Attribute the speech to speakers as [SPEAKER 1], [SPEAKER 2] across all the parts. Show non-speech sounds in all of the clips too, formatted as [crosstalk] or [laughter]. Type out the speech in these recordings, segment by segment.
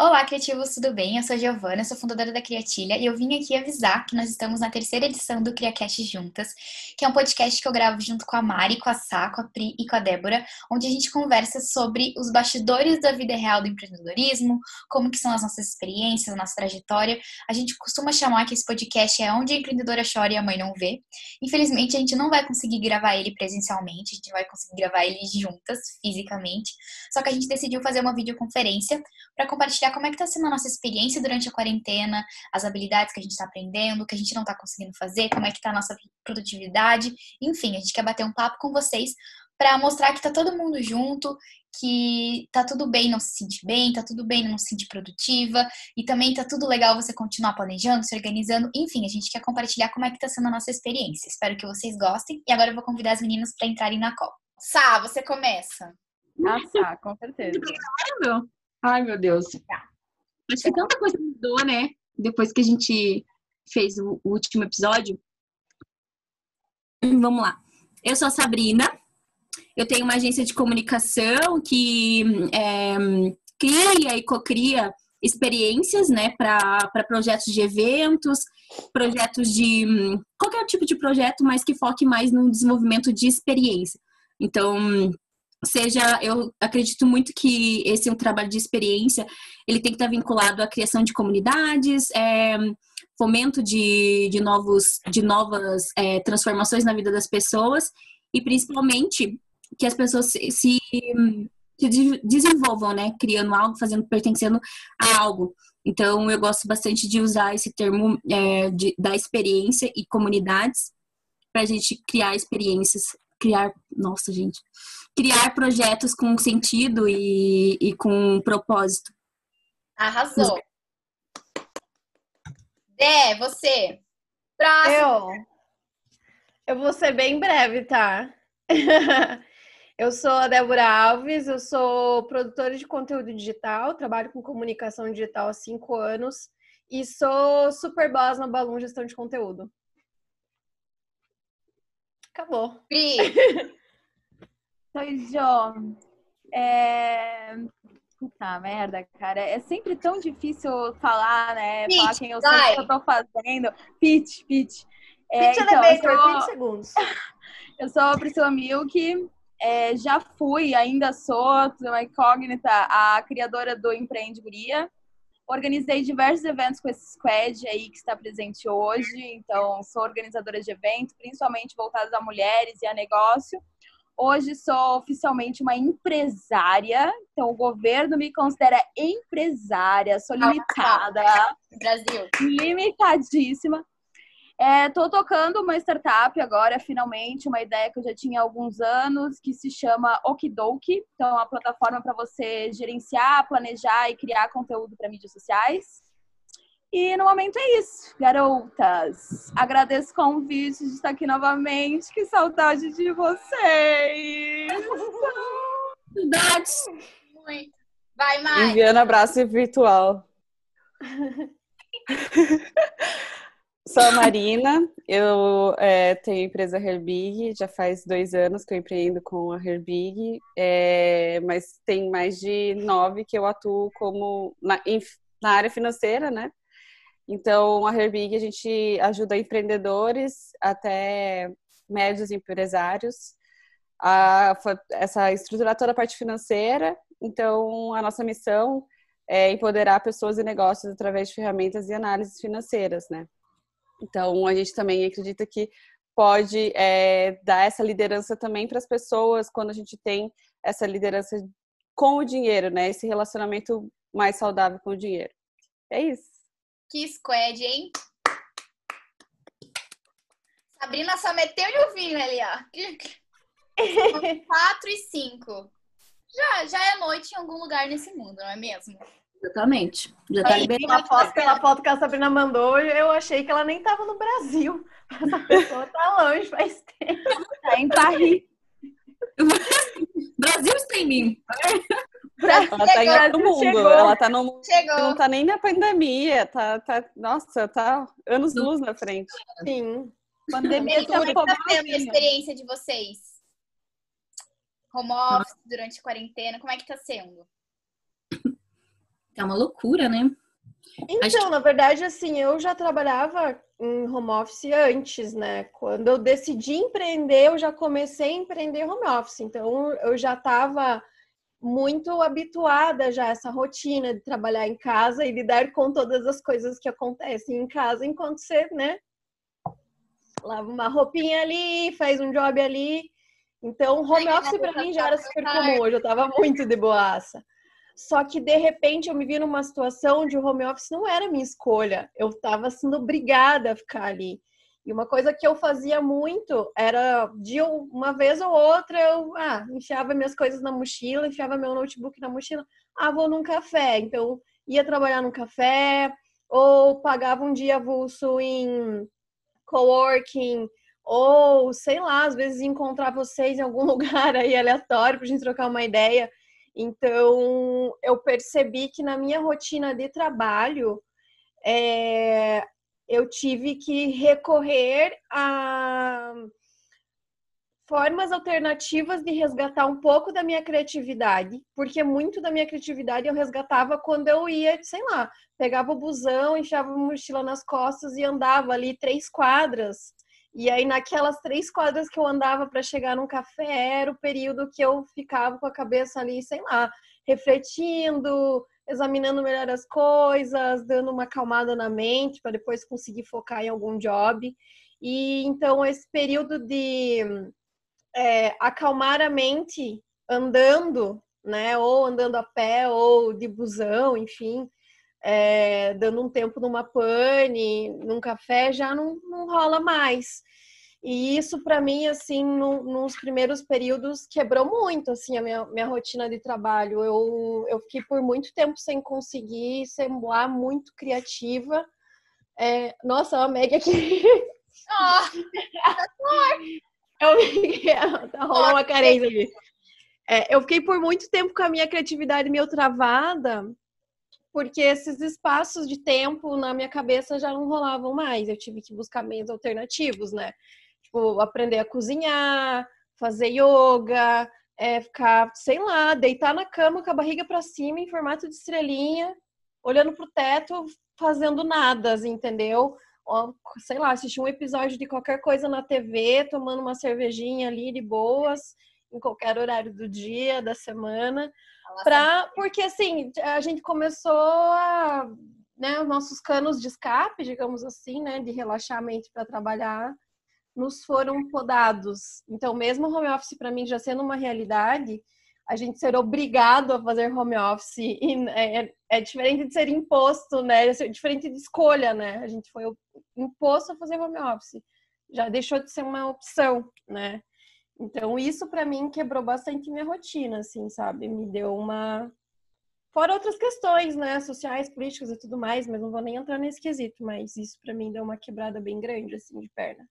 [SPEAKER 1] Olá, criativos, tudo bem? Eu sou a Giovana, sou fundadora da Criatilha e eu vim aqui avisar que nós estamos na terceira edição do CriaCast Juntas, que é um podcast que eu gravo junto com a Mari, com a Sá, com a Pri e com a Débora, onde a gente conversa sobre os bastidores da vida real do empreendedorismo, como que são as nossas experiências, a nossa trajetória. A gente costuma chamar que esse podcast é onde a empreendedora chora e a mãe não vê. Infelizmente, a gente não vai conseguir gravar ele presencialmente, a gente vai conseguir gravar ele juntas, fisicamente, só que a gente decidiu fazer uma videoconferência para compartilhar como é que está sendo a nossa experiência durante a quarentena, as habilidades que a gente está aprendendo, o que a gente não está conseguindo fazer, como é que está a nossa produtividade. Enfim, a gente quer bater um papo com vocês para mostrar que está todo mundo junto, que tá tudo bem não se sentir bem, tá tudo bem não se sentir produtiva, e também tá tudo legal você continuar planejando, se organizando. Enfim, a gente quer compartilhar como é que tá sendo a nossa experiência. Espero que vocês gostem. E agora eu vou convidar as meninas para entrarem na call. Sá, você começa.
[SPEAKER 2] Ah, tá, com certeza. Ai, meu Deus. Tá. Acho que tanta coisa mudou, né? Depois que a gente fez o último episódio. Vamos lá. Eu sou a Sabrina. Eu tenho uma agência de comunicação que é, cria e cocria experiências, né, para projetos de eventos, projetos de qualquer tipo de projeto, mas que foque mais no desenvolvimento de experiência. Então, seja, eu acredito muito que esse é um trabalho de experiência, ele tem que estar vinculado à criação de comunidades, é, fomento de, de, novos, de novas é, transformações na vida das pessoas e principalmente que as pessoas se, se, se desenvolvam, né, criando algo, fazendo, pertencendo a algo. Então, eu gosto bastante de usar esse termo é, de, da experiência e comunidades para a gente criar experiências, criar, nossa, gente, criar projetos com sentido e, e com propósito.
[SPEAKER 1] Arrasou. Dé, você.
[SPEAKER 3] Próximo. Eu. Eu vou ser bem breve, tá? [laughs] eu sou a Débora Alves, eu sou produtora de conteúdo digital, trabalho com comunicação digital há cinco anos e sou super boss na Balloon Gestão de Conteúdo. Acabou.
[SPEAKER 1] Pri. [laughs]
[SPEAKER 2] Oi, Jo. É... Puta merda, cara. É sempre tão difícil falar, né? Pitch, falar quem eu sou, o que eu tô fazendo. Pitch, pitch.
[SPEAKER 3] É, pitch então, elevator, sou... 20 segundos. [laughs]
[SPEAKER 2] eu sou a Priscila Milk. É, já fui, ainda sou, uma incógnita, a criadora do Empreende Guria. Organizei diversos eventos com esse squad aí que está presente hoje. Então, sou organizadora de eventos, principalmente voltados a mulheres e a negócio. Hoje sou oficialmente uma empresária, então o governo me considera empresária, sou limitada.
[SPEAKER 1] Brasil.
[SPEAKER 2] Limitadíssima. Estou é, tocando uma startup agora, finalmente, uma ideia que eu já tinha há alguns anos, que se chama Okidoki. Então, é uma plataforma para você gerenciar, planejar e criar conteúdo para mídias sociais. E no momento é isso, garotas. Agradeço o convite de estar aqui novamente. Que saudade de vocês!
[SPEAKER 1] Saudades! Muito. Vai, Mai!
[SPEAKER 4] Enviando abraço virtual. [laughs] Sou a Marina, eu é, tenho a empresa Herbig, já faz dois anos que eu empreendo com a Herbig, é, mas tem mais de nove que eu atuo como na, na área financeira, né? Então, a Herbig, a gente ajuda empreendedores até médios empresários a essa estruturar toda a parte financeira. Então, a nossa missão é empoderar pessoas e negócios através de ferramentas e análises financeiras, né? Então, a gente também acredita que pode é, dar essa liderança também para as pessoas quando a gente tem essa liderança com o dinheiro, né? Esse relacionamento mais saudável com o dinheiro. É isso.
[SPEAKER 1] Que squad, hein? Sabrina só meteu o vinho ali, ó. [laughs] 4 e 5. Já, já é noite em algum lugar nesse mundo, não é mesmo?
[SPEAKER 2] Exatamente. Já tá
[SPEAKER 3] liberado. Pela foto, pela foto que a Sabrina mandou, eu achei que ela nem tava no Brasil. [laughs] Essa pessoa tá longe faz tempo.
[SPEAKER 2] Tá em Paris. [laughs]
[SPEAKER 1] Brasil está em mim.
[SPEAKER 4] Ela tá em outro mundo. Chegou. Ela tá no mundo chegou. não tá nem na pandemia. Tá, tá, nossa, tá anos luz na frente.
[SPEAKER 3] Sim.
[SPEAKER 1] Pandemia tá Como tá sendo a experiência de vocês? Home office, durante a quarentena, como é que tá sendo?
[SPEAKER 2] É uma loucura, né?
[SPEAKER 3] Então, que... na verdade, assim, eu já trabalhava em home office antes, né? Quando eu decidi empreender, eu já comecei a empreender home office. Então, eu já estava muito habituada já a essa rotina de trabalhar em casa e lidar com todas as coisas que acontecem em casa enquanto você, né? Lava uma roupinha ali, faz um job ali. Então, home office para mim já era super comum, eu já estava muito de boaça. Só que de repente eu me vi numa situação onde o home office não era minha escolha. Eu estava sendo obrigada a ficar ali. E uma coisa que eu fazia muito era de uma vez ou outra eu ah, enfiava minhas coisas na mochila, enfiava meu notebook na mochila, ah, vou num café. Então ia trabalhar num café ou pagava um dia avulso em coworking ou sei lá, às vezes encontrar vocês em algum [laughs] lugar aí aleatório para a gente trocar uma ideia. Então, eu percebi que na minha rotina de trabalho, é, eu tive que recorrer a formas alternativas de resgatar um pouco da minha criatividade, porque muito da minha criatividade eu resgatava quando eu ia, sei lá, pegava o busão, enfiava a mochila nas costas e andava ali três quadras. E aí, naquelas três quadras que eu andava para chegar num café, era o período que eu ficava com a cabeça ali, sei lá, refletindo, examinando melhor as coisas, dando uma acalmada na mente para depois conseguir focar em algum job. E então, esse período de é, acalmar a mente andando, né, ou andando a pé, ou de busão, enfim, é, dando um tempo numa pane, num café, já não, não rola mais. E isso, para mim, assim, no, nos primeiros períodos, quebrou muito, assim, a minha, minha rotina de trabalho. Eu, eu fiquei por muito tempo sem conseguir ser lá muito criativa. É, nossa, a Meg aqui... [laughs] Oh, eu fiquei... [laughs] Tá rolando uma carência aqui. É, eu fiquei por muito tempo com a minha criatividade meio travada, porque esses espaços de tempo na minha cabeça já não rolavam mais. Eu tive que buscar meios alternativos, né? Tipo, aprender a cozinhar, fazer yoga, é, ficar, sei lá, deitar na cama com a barriga para cima em formato de estrelinha, olhando pro teto, fazendo nada, entendeu? Ou, sei lá, assistir um episódio de qualquer coisa na TV, tomando uma cervejinha ali de boas, em qualquer horário do dia, da semana Pra, porque assim, a gente começou a, né, os nossos canos de escape, digamos assim, né, de relaxamento para trabalhar, nos foram podados. Então, mesmo o home office para mim já sendo uma realidade, a gente ser obrigado a fazer home office é, é, é, diferente de ser imposto, né? É diferente de escolha, né? A gente foi imposto a fazer home office. Já deixou de ser uma opção, né? Então, isso para mim quebrou bastante minha rotina, assim, sabe? Me deu uma. Fora outras questões, né? Sociais, políticas e tudo mais, mas não vou nem entrar nesse quesito, mas isso para mim deu uma quebrada bem grande, assim, de perna.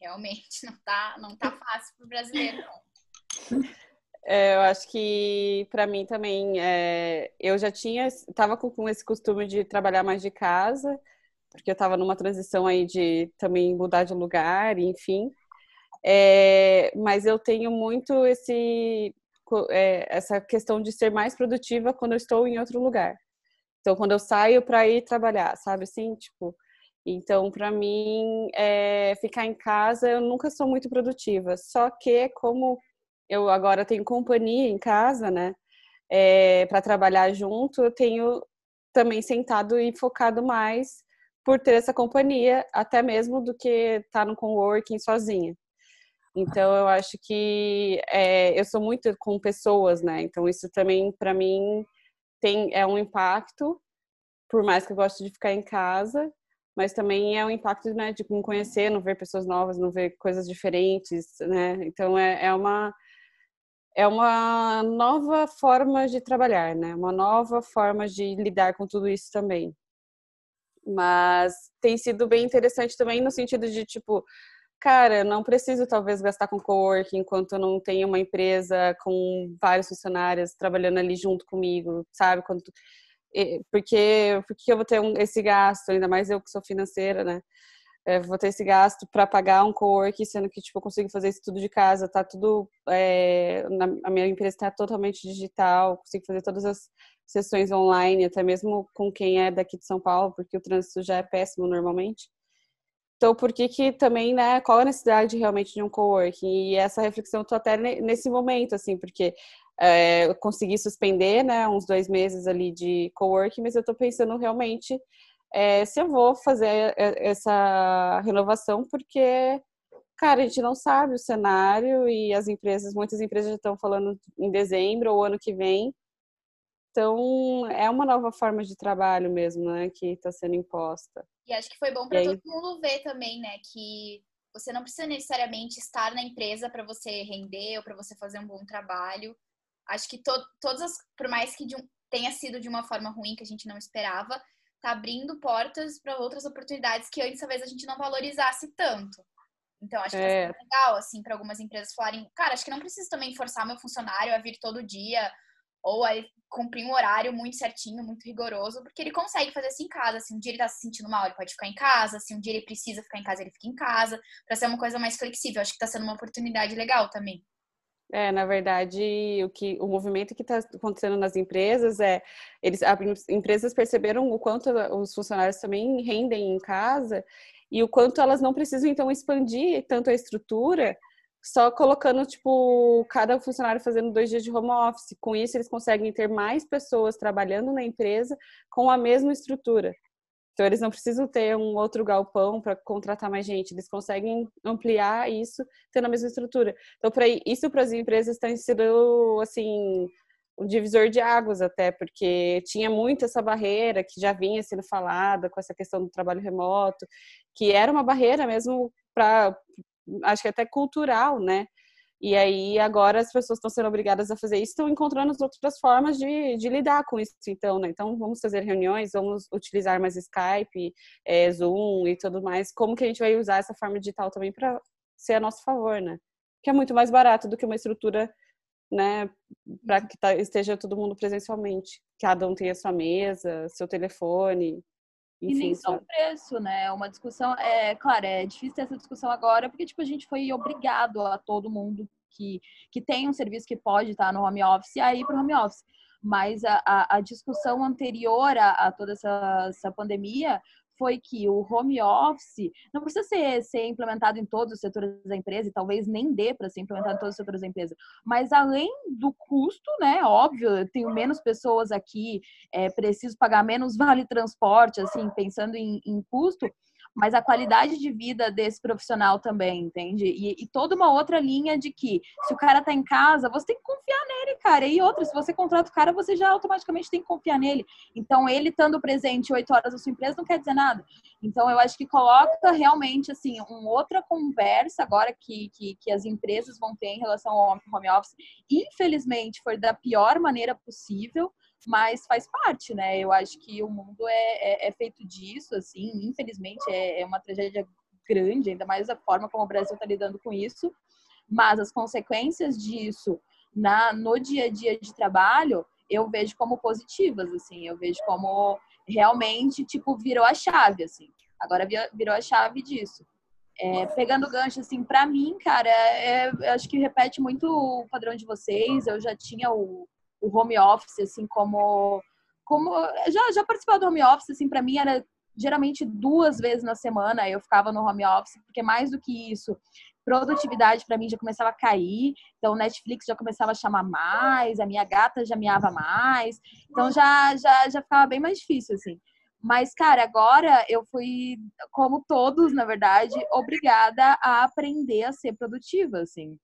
[SPEAKER 1] Realmente, não tá, não tá fácil pro brasileiro, não.
[SPEAKER 4] É, eu acho que para mim também, é, eu já tinha, estava com, com, esse costume de trabalhar mais de casa, porque eu estava numa transição aí de também mudar de lugar, enfim. É, mas eu tenho muito esse, é, essa questão de ser mais produtiva quando eu estou em outro lugar. Então, quando eu saio para ir trabalhar, sabe assim? Tipo, então, para mim, é, ficar em casa, eu nunca sou muito produtiva. Só que, como eu agora tenho companhia em casa, né? É, para trabalhar junto, eu tenho também sentado e focado mais por ter essa companhia, até mesmo do que estar tá no coworking sozinha. Então, eu acho que é, eu sou muito com pessoas, né? Então, isso também, para mim, tem, é um impacto, por mais que eu goste de ficar em casa, mas também é um impacto né, de não conhecer, não ver pessoas novas, não ver coisas diferentes, né? Então, é, é uma é uma nova forma de trabalhar, né? Uma nova forma de lidar com tudo isso também. Mas tem sido bem interessante também no sentido de, tipo, cara, não preciso talvez gastar com coworking enquanto eu não tenho uma empresa com vários funcionários trabalhando ali junto comigo, sabe? Quando, porque, porque eu vou ter um, esse gasto, ainda mais eu que sou financeira, né? é, vou ter esse gasto para pagar um co-work, sendo que tipo, eu consigo fazer isso tudo de casa, tá tudo. É, na, a minha empresa está totalmente digital, consigo fazer todas as sessões online, até mesmo com quem é daqui de São Paulo, porque o trânsito já é péssimo normalmente. Então, por que que também, né, qual a necessidade realmente de um coworking? E essa reflexão eu tô até nesse momento, assim, porque é, eu consegui suspender, né, uns dois meses ali de coworking, mas eu tô pensando realmente é, se eu vou fazer essa renovação, porque, cara, a gente não sabe o cenário e as empresas, muitas empresas já estão falando em dezembro ou ano que vem. Então, é uma nova forma de trabalho mesmo, né, que está sendo imposta.
[SPEAKER 1] E acho que foi bom para todo mundo ver também, né, que você não precisa necessariamente estar na empresa para você render ou para você fazer um bom trabalho. Acho que to todas as, por mais que um, tenha sido de uma forma ruim que a gente não esperava, tá abrindo portas para outras oportunidades que antes talvez a gente não valorizasse tanto. Então, acho que é. legal, assim, para algumas empresas falarem, cara, acho que não preciso também forçar meu funcionário a vir todo dia ou a cumprir um horário muito certinho, muito rigoroso, porque ele consegue fazer isso em casa. Se um dia ele tá se sentindo mal, ele pode ficar em casa. Se um dia ele precisa ficar em casa, ele fica em casa, para ser uma coisa mais flexível. Acho que tá sendo uma oportunidade legal também.
[SPEAKER 4] É, na verdade, o que o movimento que está acontecendo nas empresas é eles as empresas perceberam o quanto os funcionários também rendem em casa e o quanto elas não precisam então expandir tanto a estrutura, só colocando tipo cada funcionário fazendo dois dias de home office. Com isso, eles conseguem ter mais pessoas trabalhando na empresa com a mesma estrutura. Então, eles não precisam ter um outro galpão para contratar mais gente, eles conseguem ampliar isso tendo a mesma estrutura. Então, para isso para as empresas tem sido assim um divisor de águas até, porque tinha muito essa barreira que já vinha sendo falada com essa questão do trabalho remoto, que era uma barreira mesmo para acho que até cultural, né? E aí agora as pessoas estão sendo obrigadas a fazer isso, estão encontrando as outras formas de, de lidar com isso, então, né? Então vamos fazer reuniões, vamos utilizar mais Skype, é, Zoom e tudo mais. Como que a gente vai usar essa forma digital também para ser a nosso favor, né? Que é muito mais barato do que uma estrutura, né? Para que tá, esteja todo mundo presencialmente. Cada um tenha sua mesa, seu telefone,
[SPEAKER 5] enfim, e nem só o preço, né? É uma discussão, é claro, é difícil ter essa discussão agora, porque tipo, a gente foi obrigado a todo mundo que, que tem um serviço que pode estar no home office a ir para o home office. Mas a, a, a discussão anterior a, a toda essa, essa pandemia foi que o home office não precisa ser, ser implementado em todos os setores da empresa, e talvez nem dê para ser implementado em todos os setores da empresa, mas além do custo, né, óbvio, eu tenho menos pessoas aqui, é, preciso pagar menos vale transporte, assim, pensando em, em custo, mas a qualidade de vida desse profissional também, entende? E, e, toda uma outra linha de que se o cara tá em casa, você tem que confiar nele, cara. E outra, se você contrata o cara, você já automaticamente tem que confiar nele. Então, ele estando presente oito horas na sua empresa não quer dizer nada. Então, eu acho que coloca realmente, assim, uma outra conversa agora que, que, que as empresas vão ter em relação ao home office. Infelizmente, foi da pior maneira possível mas faz parte, né? Eu acho que o mundo é, é, é feito disso, assim, infelizmente é, é, uma tragédia grande, ainda mais a forma como o Brasil está lidando com isso, mas as consequências disso na, no dia a dia de trabalho eu vejo como positivas, assim, eu vejo como realmente, tipo, virou a chave, assim, agora virou a chave disso. É, pegando gancho, assim, para mim, cara, é, acho que repete muito o padrão de vocês. Eu já tinha o, o home office, assim, como. como já, já participava do home office, assim, para mim era geralmente duas vezes na semana eu ficava no home office, porque mais do que isso, produtividade para mim já começava a cair, então Netflix já começava a chamar mais, a minha gata já miava mais, então já, já, já ficava bem mais difícil, assim. Mas, cara, agora eu fui, como todos, na verdade, obrigada a aprender a ser produtiva, assim.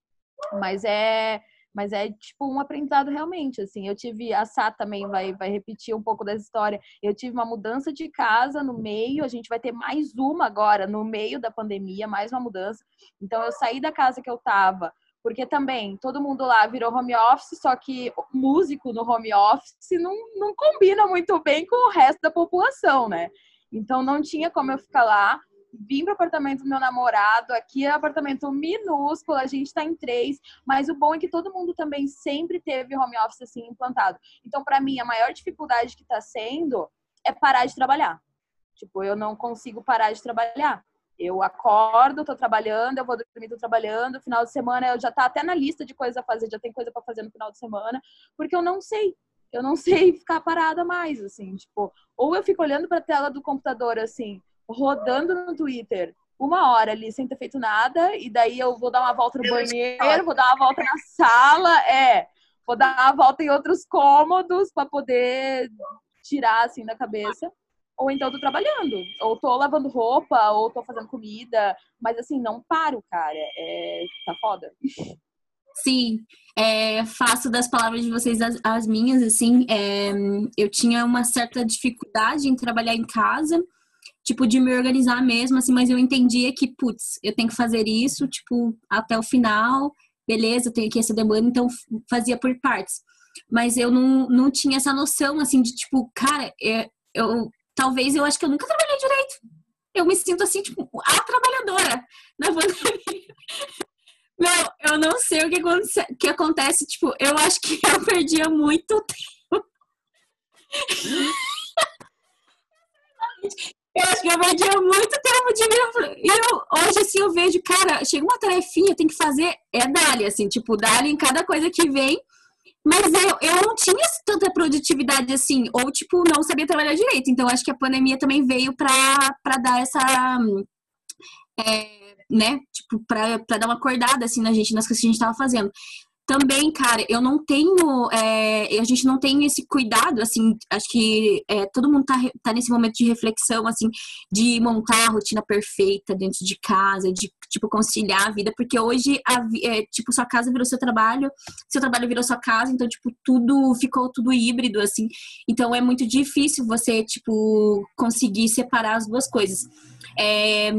[SPEAKER 5] Mas é mas é tipo um aprendizado realmente, assim. Eu tive, a Sá também vai, vai repetir um pouco dessa história. Eu tive uma mudança de casa no meio, a gente vai ter mais uma agora no meio da pandemia, mais uma mudança. Então eu saí da casa que eu tava, porque também todo mundo lá virou home office, só que músico no home office não, não combina muito bem com o resto da população, né? Então não tinha como eu ficar lá vim para o apartamento do meu namorado, aqui é um apartamento minúsculo, a gente está em três, mas o bom é que todo mundo também sempre teve home office assim implantado. Então, para mim, a maior dificuldade que está sendo é parar de trabalhar. Tipo, eu não consigo parar de trabalhar. Eu acordo, tô trabalhando, eu vou dormir, tô trabalhando, final de semana eu já tá até na lista de coisas a fazer, já tem coisa para fazer no final de semana, porque eu não sei. Eu não [laughs] sei ficar parada mais, assim, tipo, ou eu fico olhando para a tela do computador assim, rodando no Twitter, uma hora ali sem ter feito nada, e daí eu vou dar uma volta no banheiro, vou dar uma volta na sala, é, vou dar uma volta em outros cômodos para poder tirar assim da cabeça. Ou então tô trabalhando, ou tô lavando roupa, ou tô fazendo comida, mas assim, não paro, cara. É, tá foda.
[SPEAKER 2] Sim, é, faço das palavras de vocês as, as minhas, assim, é, eu tinha uma certa dificuldade em trabalhar em casa, tipo, de me organizar mesmo, assim, mas eu entendia que, putz, eu tenho que fazer isso, tipo, até o final, beleza, tenho aqui essa demanda, então fazia por partes. Mas eu não, não tinha essa noção, assim, de tipo, cara, é, eu, talvez eu acho que eu nunca trabalhei direito. Eu me sinto assim, tipo, a trabalhadora na pandemia. [laughs] Não, eu não sei o que, acontece, que acontece, tipo, eu acho que eu perdia muito [laughs] tempo. [laughs] Eu acho que eu perdia muito tempo de mim. E eu, hoje, assim, eu vejo, cara, chega uma tarefinha, eu tenho que fazer, é dali, assim, tipo, dali em cada coisa que vem. Mas eu, eu não tinha tanta produtividade assim, ou, tipo, não sabia trabalhar direito. Então, acho que a pandemia também veio para dar essa. É, né? Tipo, para dar uma acordada, assim, na gente, nas coisas que a gente tava fazendo também, cara, eu não tenho. É, a gente não tem esse cuidado, assim, acho que é, todo mundo tá, tá nesse momento de reflexão, assim, de montar a rotina perfeita dentro de casa, de, tipo, conciliar a vida, porque hoje, a, é, tipo, sua casa virou seu trabalho, seu trabalho virou sua casa, então, tipo, tudo ficou tudo híbrido, assim. Então, é muito difícil você, tipo, conseguir separar as duas coisas. É,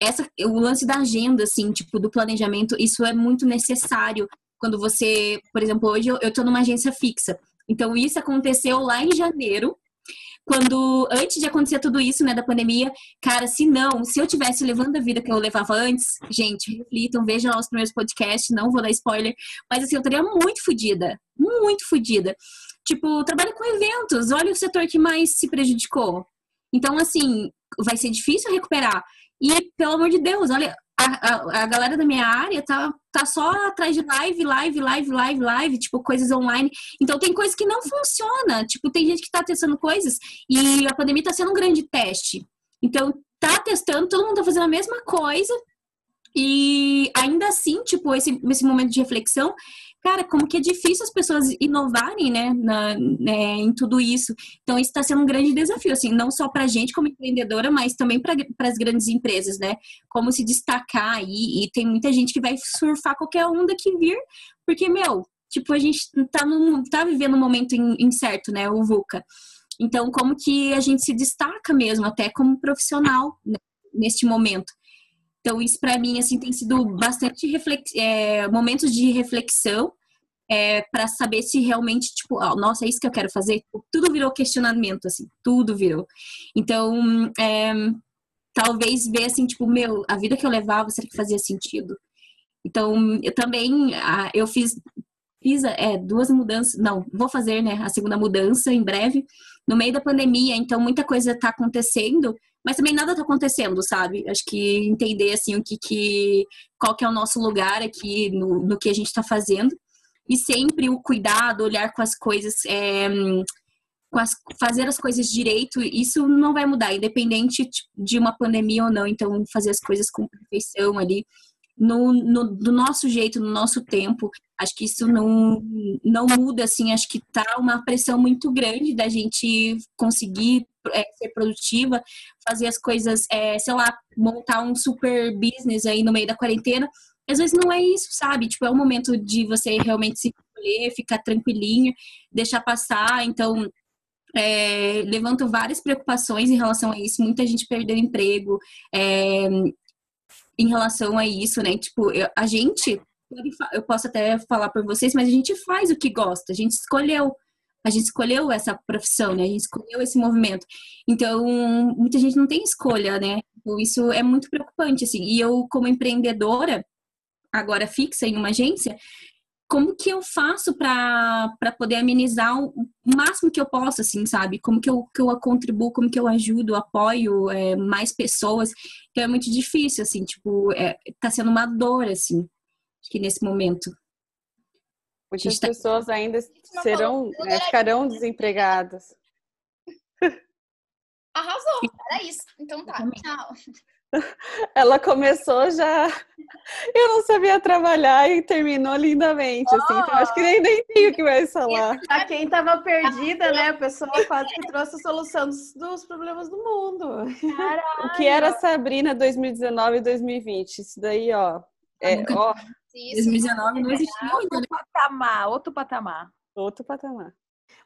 [SPEAKER 2] essa, o lance da agenda, assim, tipo, do planejamento, isso é muito necessário quando você, por exemplo, hoje eu estou numa agência fixa. Então, isso aconteceu lá em janeiro, quando, antes de acontecer tudo isso, né, da pandemia, cara, se não, se eu tivesse levando a vida que eu levava antes, gente, reflitam, vejam lá os primeiros podcasts, não vou dar spoiler, mas assim, eu estaria muito fodida, muito fodida. Tipo, trabalho com eventos, olha o setor que mais se prejudicou. Então, assim, vai ser difícil recuperar. E, pelo amor de Deus, olha, a, a, a, galera da minha área tá, tá só atrás de live, live, live, live, live, tipo, coisas online. Então tem coisas que não funciona. Tipo, tem gente que tá testando coisas e a pandemia tá sendo um grande teste. Então, tá testando, todo mundo tá fazendo a mesma coisa. E ainda assim, tipo, esse, esse momento de reflexão, cara, como que é difícil as pessoas inovarem, né, na, né em tudo isso. Então, isso está sendo um grande desafio, assim, não só para a gente como empreendedora, mas também para as grandes empresas, né? Como se destacar aí, e tem muita gente que vai surfar qualquer onda que vir, porque, meu, tipo, a gente tá, num, tá vivendo um momento incerto, né, o VUCA. Então, como que a gente se destaca mesmo, até como profissional, né, neste momento. Então, isso para mim, assim, tem sido bastante reflex... É, momentos de reflexão é, para saber se realmente, tipo, oh, nossa, é isso que eu quero fazer. Tudo virou questionamento, assim, tudo virou. Então, é, talvez ver, assim, tipo, meu, a vida que eu levava, será que fazia sentido? Então, eu também, eu fiz, fiz é, duas mudanças, não, vou fazer, né, a segunda mudança em breve, no meio da pandemia, então muita coisa está acontecendo mas também nada tá acontecendo, sabe? Acho que entender assim o que, que qual que é o nosso lugar aqui no, no que a gente está fazendo e sempre o cuidado, olhar com as coisas, é, com as, fazer as coisas direito, isso não vai mudar, independente de uma pandemia ou não. Então, fazer as coisas com perfeição ali, no, no, do nosso jeito, no nosso tempo. Acho que isso não, não muda, assim, acho que tá uma pressão muito grande da gente conseguir é, ser produtiva, fazer as coisas, é, sei lá, montar um super business aí no meio da quarentena. Às vezes não é isso, sabe? Tipo, é o momento de você realmente se colher, ficar tranquilinho, deixar passar. Então, é, levanto várias preocupações em relação a isso. Muita gente perdeu emprego é, em relação a isso, né? Tipo, eu, a gente, eu posso até falar por vocês, mas a gente faz o que gosta, a gente escolheu a gente escolheu essa profissão, né? A gente escolheu esse movimento. Então, muita gente não tem escolha, né? Então, isso é muito preocupante, assim. E eu, como empreendedora, agora fixa em uma agência, como que eu faço para poder amenizar o, máximo que eu posso, assim, sabe? Como que eu, que eu contribuo, como que eu ajudo, apoio é, mais pessoas. Então é muito difícil, assim, tipo, é, tá sendo uma dor, assim, que nesse momento.
[SPEAKER 4] Muitas tá... pessoas ainda serão, né, ficarão desempregadas. [laughs]
[SPEAKER 1] Arrasou, era isso. Então tá, tchau. [laughs]
[SPEAKER 4] Ela começou já. [laughs] Eu não sabia trabalhar e terminou lindamente, oh. assim. Então acho que nem, nem tenho o que mais falar.
[SPEAKER 3] Pra quem tava perdida, né? A pessoa quase que trouxe a solução dos, dos problemas do mundo.
[SPEAKER 4] Caralho. O que era Sabrina 2019 e 2020? Isso daí, ó. É, ó.
[SPEAKER 2] 2019 não existia.
[SPEAKER 5] Outro patamar, outro patamar.
[SPEAKER 4] Outro patamar.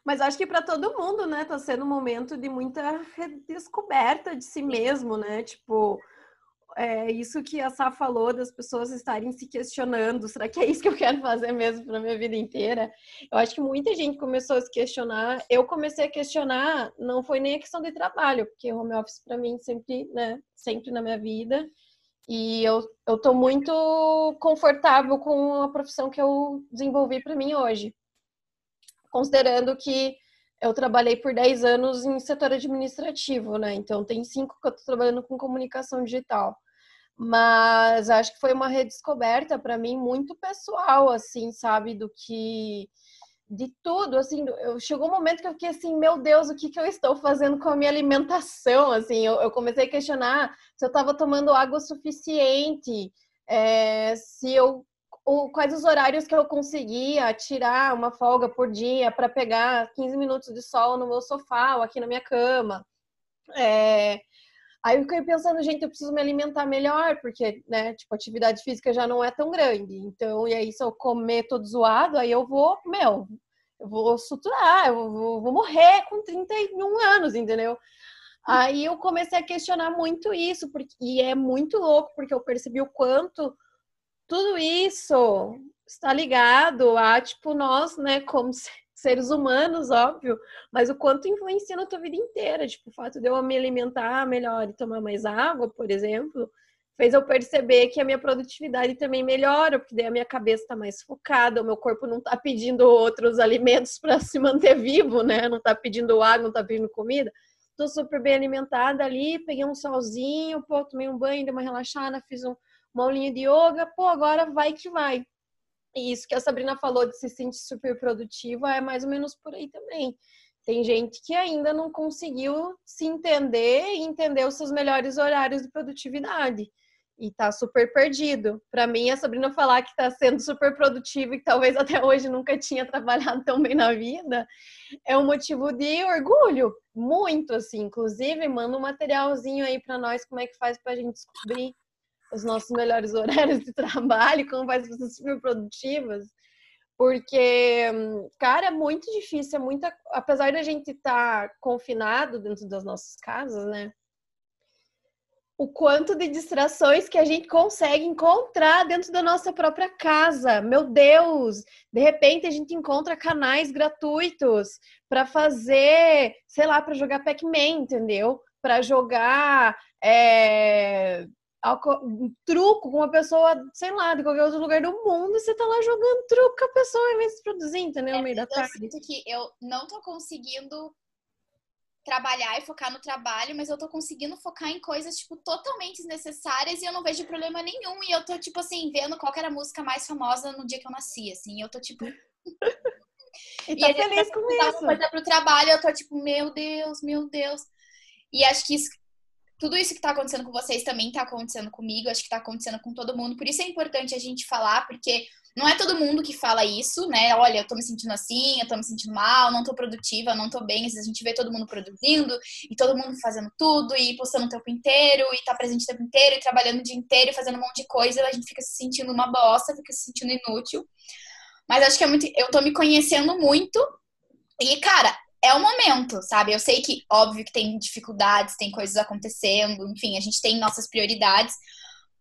[SPEAKER 3] Mas acho que para todo mundo, né, tá sendo um momento de muita redescoberta de si mesmo, né? Tipo, é isso que a Sá falou das pessoas estarem se questionando, será que é isso que eu quero fazer mesmo para minha vida inteira? Eu acho que muita gente começou a se questionar. Eu comecei a questionar, não foi nem a questão de trabalho, porque home office para mim sempre, né, sempre na minha vida. E eu, eu tô muito confortável com a profissão que eu desenvolvi para mim hoje considerando que eu trabalhei por 10 anos em setor administrativo, né? Então tem cinco que eu estou trabalhando com comunicação digital. Mas acho que foi uma redescoberta para mim muito pessoal, assim, sabe, do que de tudo, assim, eu, chegou um momento que eu fiquei assim, meu Deus, o que, que eu estou fazendo com a minha alimentação, assim, eu, eu comecei a questionar se eu estava tomando água suficiente, é, se eu o, quais os horários que eu conseguia tirar uma folga por dia para pegar 15 minutos de sol no meu sofá ou aqui na minha cama. É, aí eu fiquei pensando, gente, eu preciso me alimentar melhor, porque, né, tipo, atividade física já não é tão grande. Então, e aí se eu comer todo zoado, aí eu vou, meu, eu vou suturar, eu vou, vou morrer com 31 anos, entendeu? Aí eu comecei a questionar muito isso, porque, e é muito louco, porque eu percebi o quanto tudo isso está ligado a, tipo, nós, né, como [laughs] seres humanos, óbvio, mas o quanto influencia na tua vida inteira. Tipo, o fato de eu me alimentar melhor e tomar mais água, por exemplo, fez eu perceber que a minha produtividade também melhora, porque daí a minha cabeça está mais focada, o meu corpo não está pedindo outros alimentos para [laughs] se manter vivo, né? Não está pedindo água, não está pedindo comida. Estou super bem alimentada ali, peguei um solzinho, pô, tomei um banho, dei uma relaxada, fiz um, uma aulinha de yoga, pô, agora vai que vai. E isso que a Sabrina falou de se sentir super produtiva é mais ou menos por aí também. Tem gente que ainda não conseguiu se entender e entender os seus melhores horários de produtividade. E tá super perdido. Para mim, a Sabrina falar que tá sendo super produtiva e que talvez [laughs] até hoje nunca tinha trabalhado tão bem na vida, é um motivo de orgulho, muito assim. Inclusive, manda um materialzinho aí para nós como é que faz pra gente descobrir os nossos melhores horários de [laughs] trabalho, como faz pessoas super produtivas. Porque, cara, é muito difícil, é muita. Apesar da gente estar tá confinado dentro das nossas casas, né? O quanto de distrações que a gente consegue encontrar dentro da nossa própria casa. Meu Deus! De repente a gente encontra canais gratuitos para fazer, sei lá, para jogar Pac-Man, entendeu? Para jogar é, um truco com uma pessoa, sei lá, de qualquer outro lugar do mundo, e você tá lá jogando truco com a pessoa em vez de produzir, entendeu? É, no meio da tarde.
[SPEAKER 1] Eu sinto que eu não tô conseguindo trabalhar e focar no trabalho, mas eu tô conseguindo focar em coisas, tipo, totalmente desnecessárias e eu não vejo problema nenhum. E eu tô, tipo assim, vendo qual era a música mais famosa no dia que eu nasci, assim. Eu tô, tipo... [laughs]
[SPEAKER 3] e tá e feliz com isso.
[SPEAKER 1] Coisa pro trabalho, eu tô, tipo, meu Deus, meu Deus. E acho que isso tudo isso que está acontecendo com vocês também está acontecendo comigo, acho que está acontecendo com todo mundo. Por isso é importante a gente falar, porque não é todo mundo que fala isso, né? Olha, eu tô me sentindo assim, eu tô me sentindo mal, não tô produtiva, não tô bem. A gente vê todo mundo produzindo e todo mundo fazendo tudo e postando o tempo inteiro e tá presente o tempo inteiro e trabalhando o dia inteiro e fazendo um monte de coisa. A gente fica se sentindo uma bosta, fica se sentindo inútil. Mas acho que é muito. Eu tô me conhecendo muito. E, cara, é o momento, sabe? Eu sei que, óbvio, que tem dificuldades, tem coisas acontecendo, enfim, a gente tem nossas prioridades,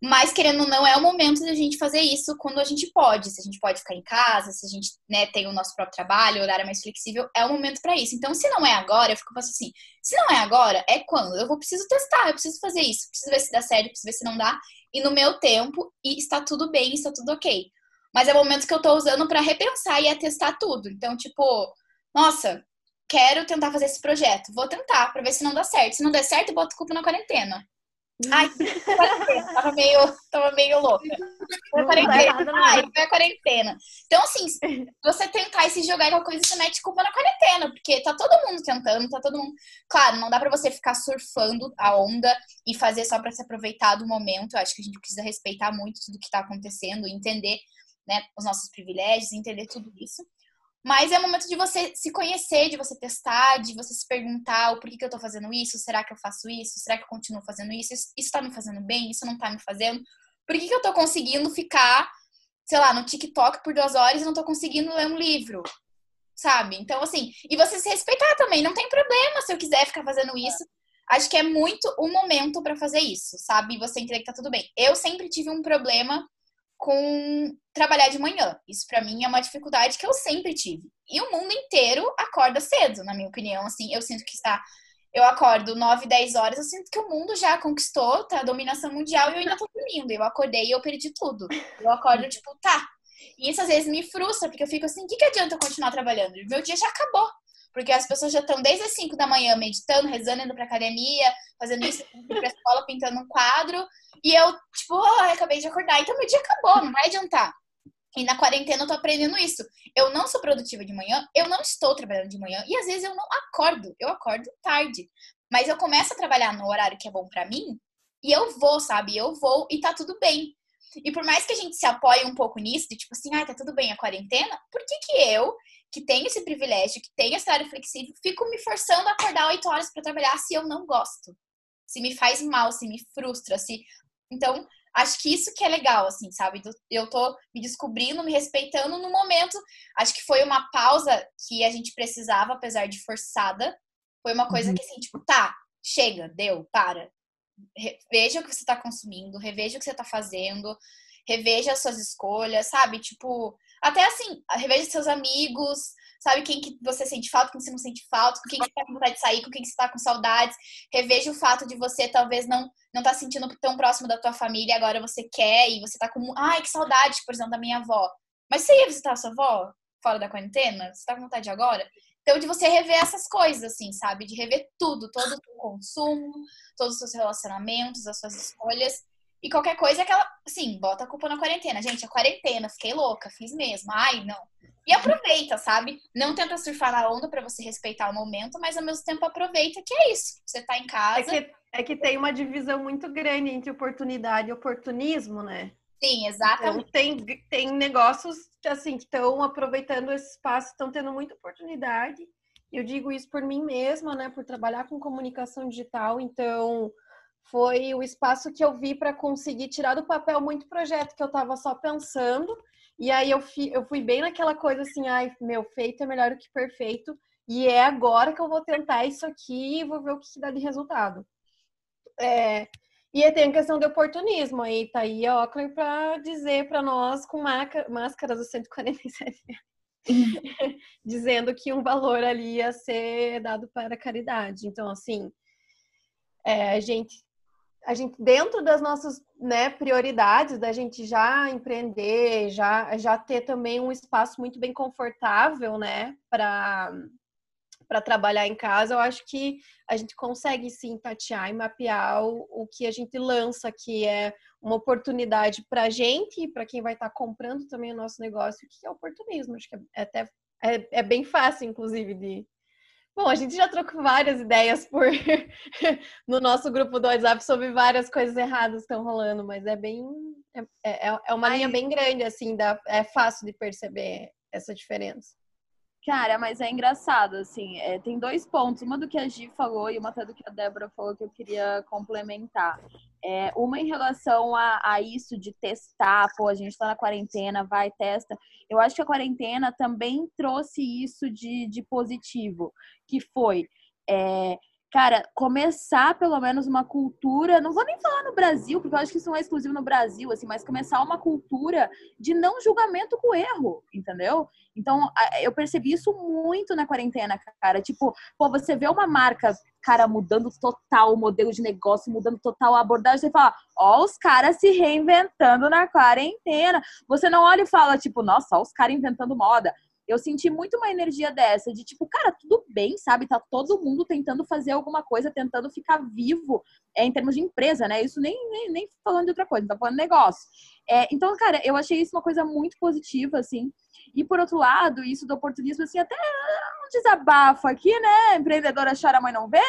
[SPEAKER 1] mas querendo ou não, é o momento de a gente fazer isso quando a gente pode. Se a gente pode ficar em casa, se a gente né, tem o nosso próprio trabalho, horário mais flexível, é o momento para isso. Então, se não é agora, eu fico pensando assim: se não é agora, é quando? Eu vou preciso testar, eu preciso fazer isso, preciso ver se dá certo, preciso ver se não dá, e no meu tempo, e está tudo bem, está tudo ok. Mas é momentos que eu tô usando para repensar e atestar tudo. Então, tipo, nossa, quero tentar fazer esse projeto. Vou tentar para ver se não dá certo. Se não der certo, eu boto culpa na quarentena. Ai, [laughs] tava meio, tava meio louca. Foi a quarentena. Ai, foi a quarentena. Então, assim, você tentar e se jogar em alguma coisa, você mete culpa na quarentena, porque tá todo mundo tentando, tá todo mundo. Claro, não dá pra você ficar surfando a onda e fazer só pra se aproveitar do momento. Eu acho que a gente precisa respeitar muito tudo que tá acontecendo, entender né, os nossos privilégios, entender tudo isso. Mas é o momento de você se conhecer, de você testar, de você se perguntar o porquê que eu tô fazendo isso, será que eu faço isso, será que eu continuo fazendo isso, isso, isso tá me fazendo bem, isso não tá me fazendo. Por que, que eu tô conseguindo ficar, sei lá, no TikTok por duas horas e não tô conseguindo ler um livro? Sabe? Então, assim, e você se respeitar também, não tem problema se eu quiser ficar fazendo isso. Acho que é muito o momento para fazer isso, sabe? E você entender que tá tudo bem. Eu sempre tive um problema com trabalhar de manhã. Isso para mim é uma dificuldade que eu sempre tive. E o mundo inteiro acorda cedo, na minha opinião. Assim, eu sinto que está. Eu acordo 9, 10 horas, eu sinto que o mundo já conquistou, tá? A dominação mundial e eu ainda tô dormindo. Eu acordei e eu perdi tudo. Eu acordo, tipo, tá. E isso às vezes me frustra, porque eu fico assim, o que, que adianta eu continuar trabalhando? Meu dia já acabou. Porque as pessoas já estão desde as 5 da manhã meditando, rezando, indo pra academia, fazendo isso, indo pra [laughs] escola, pintando um quadro. E eu, tipo, oh, acabei de acordar. Então meu dia acabou, não vai adiantar. E na quarentena eu tô aprendendo isso. Eu não sou produtiva de manhã, eu não estou trabalhando de manhã. E às vezes eu não acordo, eu acordo tarde. Mas eu começo a trabalhar no horário que é bom para mim e eu vou, sabe? Eu vou e tá tudo bem. E por mais que a gente se apoie um pouco nisso, de tipo assim, ah, tá tudo bem a quarentena, por que que eu, que tenho esse privilégio, que tenho esse horário flexível, fico me forçando a acordar oito horas para trabalhar se eu não gosto? Se me faz mal, se me frustra, se. Então, acho que isso que é legal, assim, sabe? Eu tô me descobrindo, me respeitando no momento. Acho que foi uma pausa que a gente precisava, apesar de forçada. Foi uma coisa uhum. que, assim, tipo, tá, chega, deu, para reveja o que você está consumindo, reveja o que você está fazendo, reveja as suas escolhas, sabe? Tipo, até assim, reveja seus amigos, sabe quem que você sente falta, quem você não sente falta, com quem que você tá com vontade de sair, com quem que você tá com saudades. Reveja o fato de você talvez não não tá sentindo tão próximo da tua família, agora você quer e você tá com, ai, que saudade, por exemplo, da minha avó. Mas você ia visitar a sua avó fora da quarentena? Você tá com vontade agora? Então, de você rever essas coisas, assim, sabe? De rever tudo, todo o consumo, todos os seus relacionamentos, as suas escolhas. E qualquer coisa é aquela, assim, bota a culpa na quarentena. Gente, a quarentena, fiquei louca, fiz mesmo. Ai, não. E aproveita, sabe? Não tenta surfar na onda para você respeitar o momento, mas ao mesmo tempo aproveita que é isso. Você tá em casa.
[SPEAKER 3] É que, é que tem uma divisão muito grande entre oportunidade e oportunismo, né?
[SPEAKER 1] Sim, exatamente.
[SPEAKER 3] Então, tem, tem negócios assim, que estão aproveitando esse espaço, estão tendo muita oportunidade. Eu digo isso por mim mesma, né? Por trabalhar com comunicação digital. Então, foi o espaço que eu vi para conseguir tirar do papel muito projeto que eu estava só pensando. E aí eu, fi, eu fui bem naquela coisa assim, ai, meu, feito é melhor do que perfeito. E é agora que eu vou tentar isso aqui e vou ver o que dá de resultado. É, e tem a questão do oportunismo. Aí tá aí a Oakley para dizer para nós com máscaras dos 147 [laughs] dizendo que um valor ali ia ser dado para caridade. Então, assim, é, a gente a gente dentro das nossas né, prioridades da gente já empreender, já já ter também um espaço muito bem confortável, né, para para trabalhar em casa, eu acho que a gente consegue sim tatear e mapear o, o que a gente lança, que é uma oportunidade para a gente e para quem vai estar tá comprando também o nosso negócio, que é oportunismo. Acho que é até é, é bem fácil, inclusive, de. Bom, a gente já trocou várias ideias por [laughs] no nosso grupo do WhatsApp sobre várias coisas erradas que estão rolando, mas é bem é, é, é uma linha bem grande, assim, dá, é fácil de perceber essa diferença.
[SPEAKER 5] Cara, mas é engraçado, assim, é, tem dois pontos. Uma do que a Gi falou e uma até do que a Débora falou que eu queria complementar. É, uma em relação a, a, isso de testar, pô, a gente tá na quarentena, vai, testa. Eu acho que a quarentena também trouxe isso de, de positivo, que foi. É, cara, começar pelo menos uma cultura, não vou nem falar no Brasil, porque eu acho que isso não é exclusivo no Brasil, assim, mas começar uma cultura de não julgamento com erro, entendeu? Então, eu percebi isso muito na quarentena, cara. Tipo, pô, você vê uma marca cara, mudando total o modelo de negócio, mudando total a abordagem. Você fala, ó, os caras se reinventando na quarentena. Você não olha e fala, tipo, nossa, ó, os caras inventando moda. Eu senti muito uma energia dessa, de tipo, cara, tudo bem, sabe? Tá todo mundo tentando fazer alguma coisa, tentando ficar vivo é, em termos de empresa, né? Isso nem, nem, nem falando de outra coisa, tá falando negócio. É, então, cara, eu achei isso uma coisa muito positiva, assim. E por outro lado, isso do oportunismo, assim, até um desabafo aqui, né? Empreendedora chora, mãe não vê.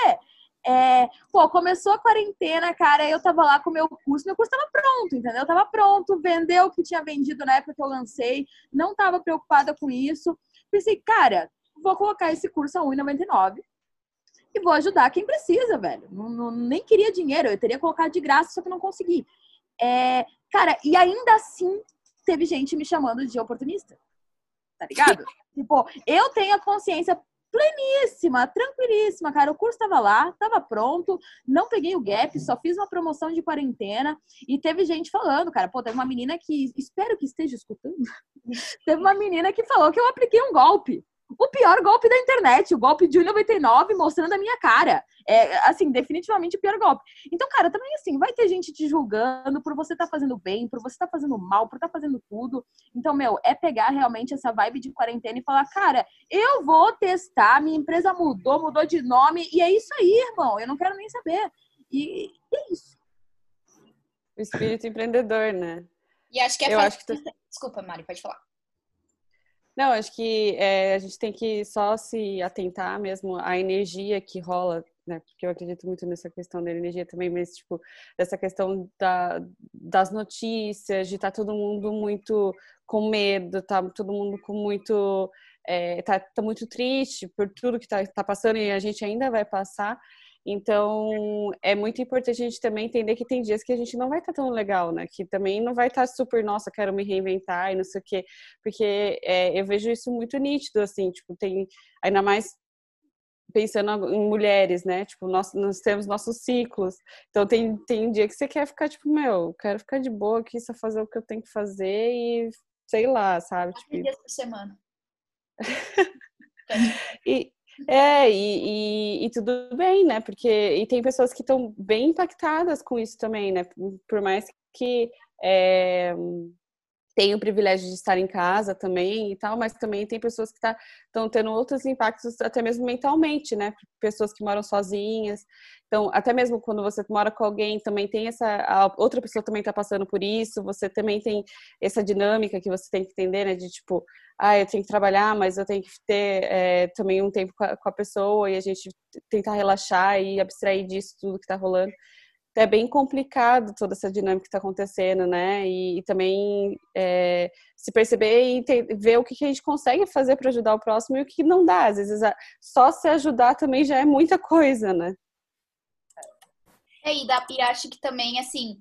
[SPEAKER 5] É, pô, começou a quarentena, cara, eu tava lá com o meu curso, meu curso tava pronto, entendeu? Tava pronto, vendeu o que tinha vendido na época que eu lancei, não tava preocupada com isso. Pensei, cara, vou colocar esse curso a 1,99 e vou ajudar quem precisa, velho. Não, não, nem queria dinheiro, eu teria colocado de graça, só que não consegui. É, cara, e ainda assim teve gente me chamando de oportunista. Tá ligado? [laughs] tipo, eu tenho a consciência pleníssima, tranquilíssima, cara. O curso tava lá, tava pronto, não peguei o gap, só fiz uma promoção de quarentena e teve gente falando, cara. Pô, teve uma menina que, espero que esteja escutando, [laughs] teve uma menina que falou que eu apliquei um golpe o pior golpe da internet, o golpe de 1,99 mostrando a minha cara. É, assim, definitivamente o pior golpe. Então, cara, também assim, vai ter gente te julgando por você estar tá fazendo bem, por você estar tá fazendo mal, por estar tá fazendo tudo. Então, meu, é pegar realmente essa vibe de quarentena e falar, cara, eu vou testar, minha empresa mudou, mudou de nome, e é isso aí, irmão. Eu não quero nem saber. E, e é isso.
[SPEAKER 4] O espírito empreendedor, né?
[SPEAKER 1] E acho que é
[SPEAKER 4] eu acho que
[SPEAKER 1] Desculpa, Mari, pode falar.
[SPEAKER 4] Não, acho que é, a gente tem que só se atentar mesmo à energia que rola, né? Porque eu acredito muito nessa questão da energia também, mas, tipo, dessa questão da, das notícias, de estar tá todo mundo muito com medo, tá todo mundo com muito. É, tá, tá muito triste por tudo que tá, tá passando e a gente ainda vai passar. Então, é muito importante a gente também entender que tem dias que a gente não vai estar tá tão legal, né? Que também não vai estar tá super, nossa, quero me reinventar e não sei o quê. Porque é, eu vejo isso muito nítido, assim, tipo, tem, ainda mais pensando em mulheres, né? Tipo, nós, nós temos nossos ciclos. Então, tem, tem dia que você quer ficar, tipo, meu, quero ficar de boa aqui, só fazer o que eu tenho que fazer e sei lá, sabe? Tipo...
[SPEAKER 1] dias por semana. [laughs]
[SPEAKER 4] e, é, e, e, e, tudo bem, né? Porque e tem pessoas que estão bem impactadas com isso também, né? Por mais que é, tenham o privilégio de estar em casa também e tal, mas também tem pessoas que estão tá, tendo outros impactos, até mesmo mentalmente, né? Pessoas que moram sozinhas. Então, até mesmo quando você mora com alguém, também tem essa. Outra pessoa também está passando por isso, você também tem essa dinâmica que você tem que entender, né? De tipo ah, eu tenho que trabalhar, mas eu tenho que ter é, também um tempo com a, com a, pessoa e a gente tentar relaxar e abstrair disso tudo que está rolando. É bem complicado toda essa dinâmica que está acontecendo, né? E, e também é, se perceber e ter, ver o que, que, a gente consegue fazer para ajudar o próximo e o que não dá. Às vezes, só se ajudar também já é muita coisa, né?
[SPEAKER 1] É, e, dá, e acho que também, assim,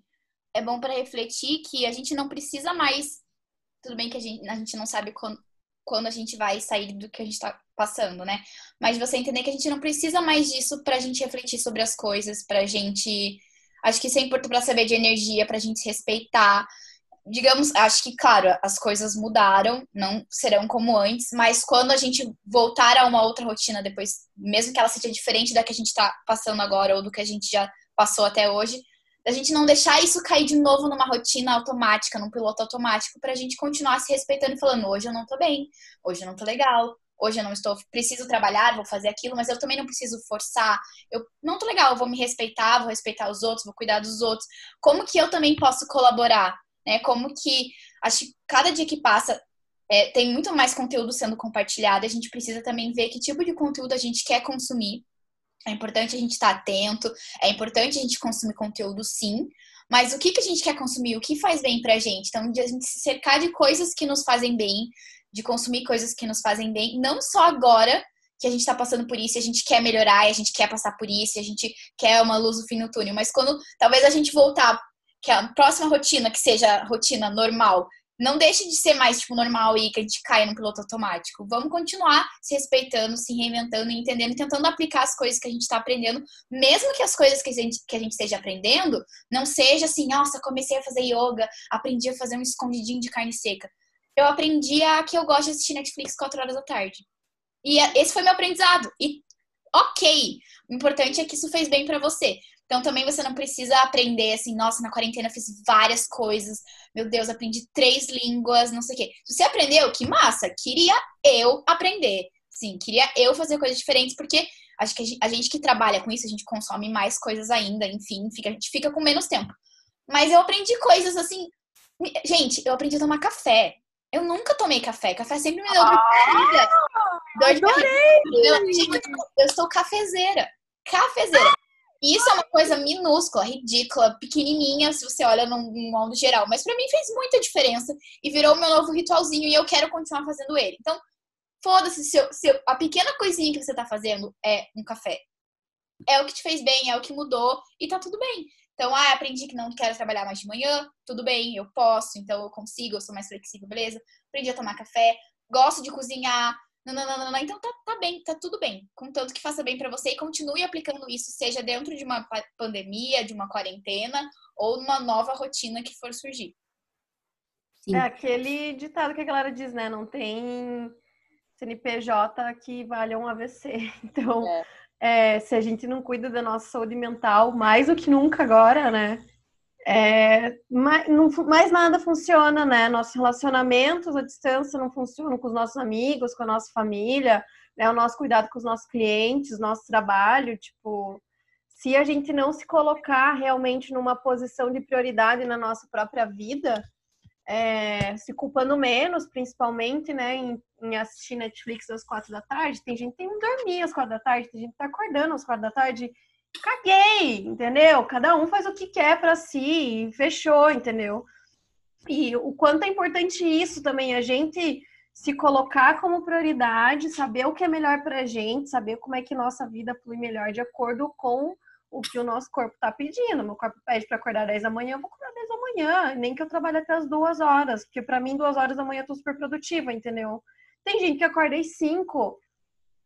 [SPEAKER 1] é bom para refletir que a gente não precisa mais tudo bem que a gente, a gente não sabe quando, quando a gente vai sair do que a gente tá passando, né? Mas você entender que a gente não precisa mais disso pra gente refletir sobre as coisas, pra gente. Acho que isso é importante pra saber de energia, pra gente se respeitar. Digamos, acho que, claro, as coisas mudaram, não serão como antes, mas quando a gente voltar a uma outra rotina depois, mesmo que ela seja diferente da que a gente tá passando agora ou do que a gente já passou até hoje, da gente não deixar isso cair de novo numa rotina automática, num piloto automático, pra gente continuar se respeitando e falando, hoje eu não tô bem, hoje eu não tô legal, hoje eu não estou, preciso trabalhar, vou fazer aquilo, mas eu também não preciso forçar. Eu não tô legal, eu vou me respeitar, vou respeitar os outros, vou cuidar dos outros. Como que eu também posso colaborar, né? Como que acho que cada dia que passa é, tem muito mais conteúdo sendo compartilhado, a gente precisa também ver que tipo de conteúdo a gente quer consumir é importante a gente estar atento, é importante a gente consumir conteúdo sim, mas o que, que a gente quer consumir? O que faz bem pra gente? Então, de a gente se cercar de coisas que nos fazem bem, de consumir coisas que nos fazem bem, não só agora que a gente tá passando por isso, a gente quer melhorar, a gente quer passar por isso, a gente quer uma luz no fim do túnel, mas quando talvez a gente voltar que a próxima rotina, que seja a rotina normal, não deixe de ser mais tipo normal e que a gente caia no piloto automático. Vamos continuar se respeitando, se reinventando entendendo tentando aplicar as coisas que a gente está aprendendo, mesmo que as coisas que a, gente, que a gente esteja aprendendo não seja assim, nossa, comecei a fazer yoga, aprendi a fazer um escondidinho de carne seca. Eu aprendi a que eu gosto de assistir Netflix 4 horas da tarde. E esse foi meu aprendizado. E ok. O importante é que isso fez bem para você. Então também você não precisa aprender assim, nossa, na quarentena eu fiz várias coisas. Meu Deus, aprendi três línguas, não sei o quê. Você aprendeu, que massa! Queria eu aprender. Sim, queria eu fazer coisas diferentes, porque acho que a gente que trabalha com isso, a gente consome mais coisas ainda, enfim, fica, a gente fica com menos tempo. Mas eu aprendi coisas assim. Gente, eu aprendi a tomar café. Eu nunca tomei café. Café sempre me deu dor de barriga. Dor de barriga. Eu, eu sou cafezeira. Cafezeira. Isso é uma coisa minúscula, ridícula, pequenininha, se você olha num modo geral. Mas para mim fez muita diferença e virou o meu novo ritualzinho e eu quero continuar fazendo ele. Então, foda-se se, se a pequena coisinha que você tá fazendo é um café. É o que te fez bem, é o que mudou e tá tudo bem. Então, ah, aprendi que não quero trabalhar mais de manhã, tudo bem, eu posso, então eu consigo, eu sou mais flexível, beleza? Aprendi a tomar café, gosto de cozinhar, não, não, não, não, então tá, tá bem, tá tudo bem. Contanto que faça bem para você e continue aplicando isso, seja dentro de uma pandemia, de uma quarentena ou numa nova rotina que for surgir.
[SPEAKER 3] Sim. É aquele ditado que a galera diz, né? Não tem CNPJ que valha um AVC. [laughs] Então, é é, se a gente não cuida da nossa saúde mental, mais do que nunca agora, né? É, mais, não, nada funciona, né? Nossos relacionamentos à distância não funcionam com os nossos amigos, com a nossa família, né? O nosso cuidado com os nossos clientes, nosso trabalho, tipo, se a gente não se colocar realmente numa posição de prioridade na nossa própria vida, é, se culpando menos, principalmente, né, em, em, assistir Netflix às quatro da tarde. Tem gente que tem dormir às quatro da tarde, tem gente que tá acordando às quatro da tarde. Caguei, entendeu? Cada um faz o que quer para si, fechou, entendeu? E o quanto é importante isso também, a gente se colocar como prioridade, saber o que é melhor pra gente, saber como é que nossa vida flui melhor de acordo com o que o nosso corpo está pedindo. Meu corpo pede para acordar 10 da manhã, eu vou acordar 10 da manhã, nem que eu trabalhe até as duas horas, porque para mim, duas horas da manhã eu tô super produtiva, entendeu? Tem gente que acorda às 5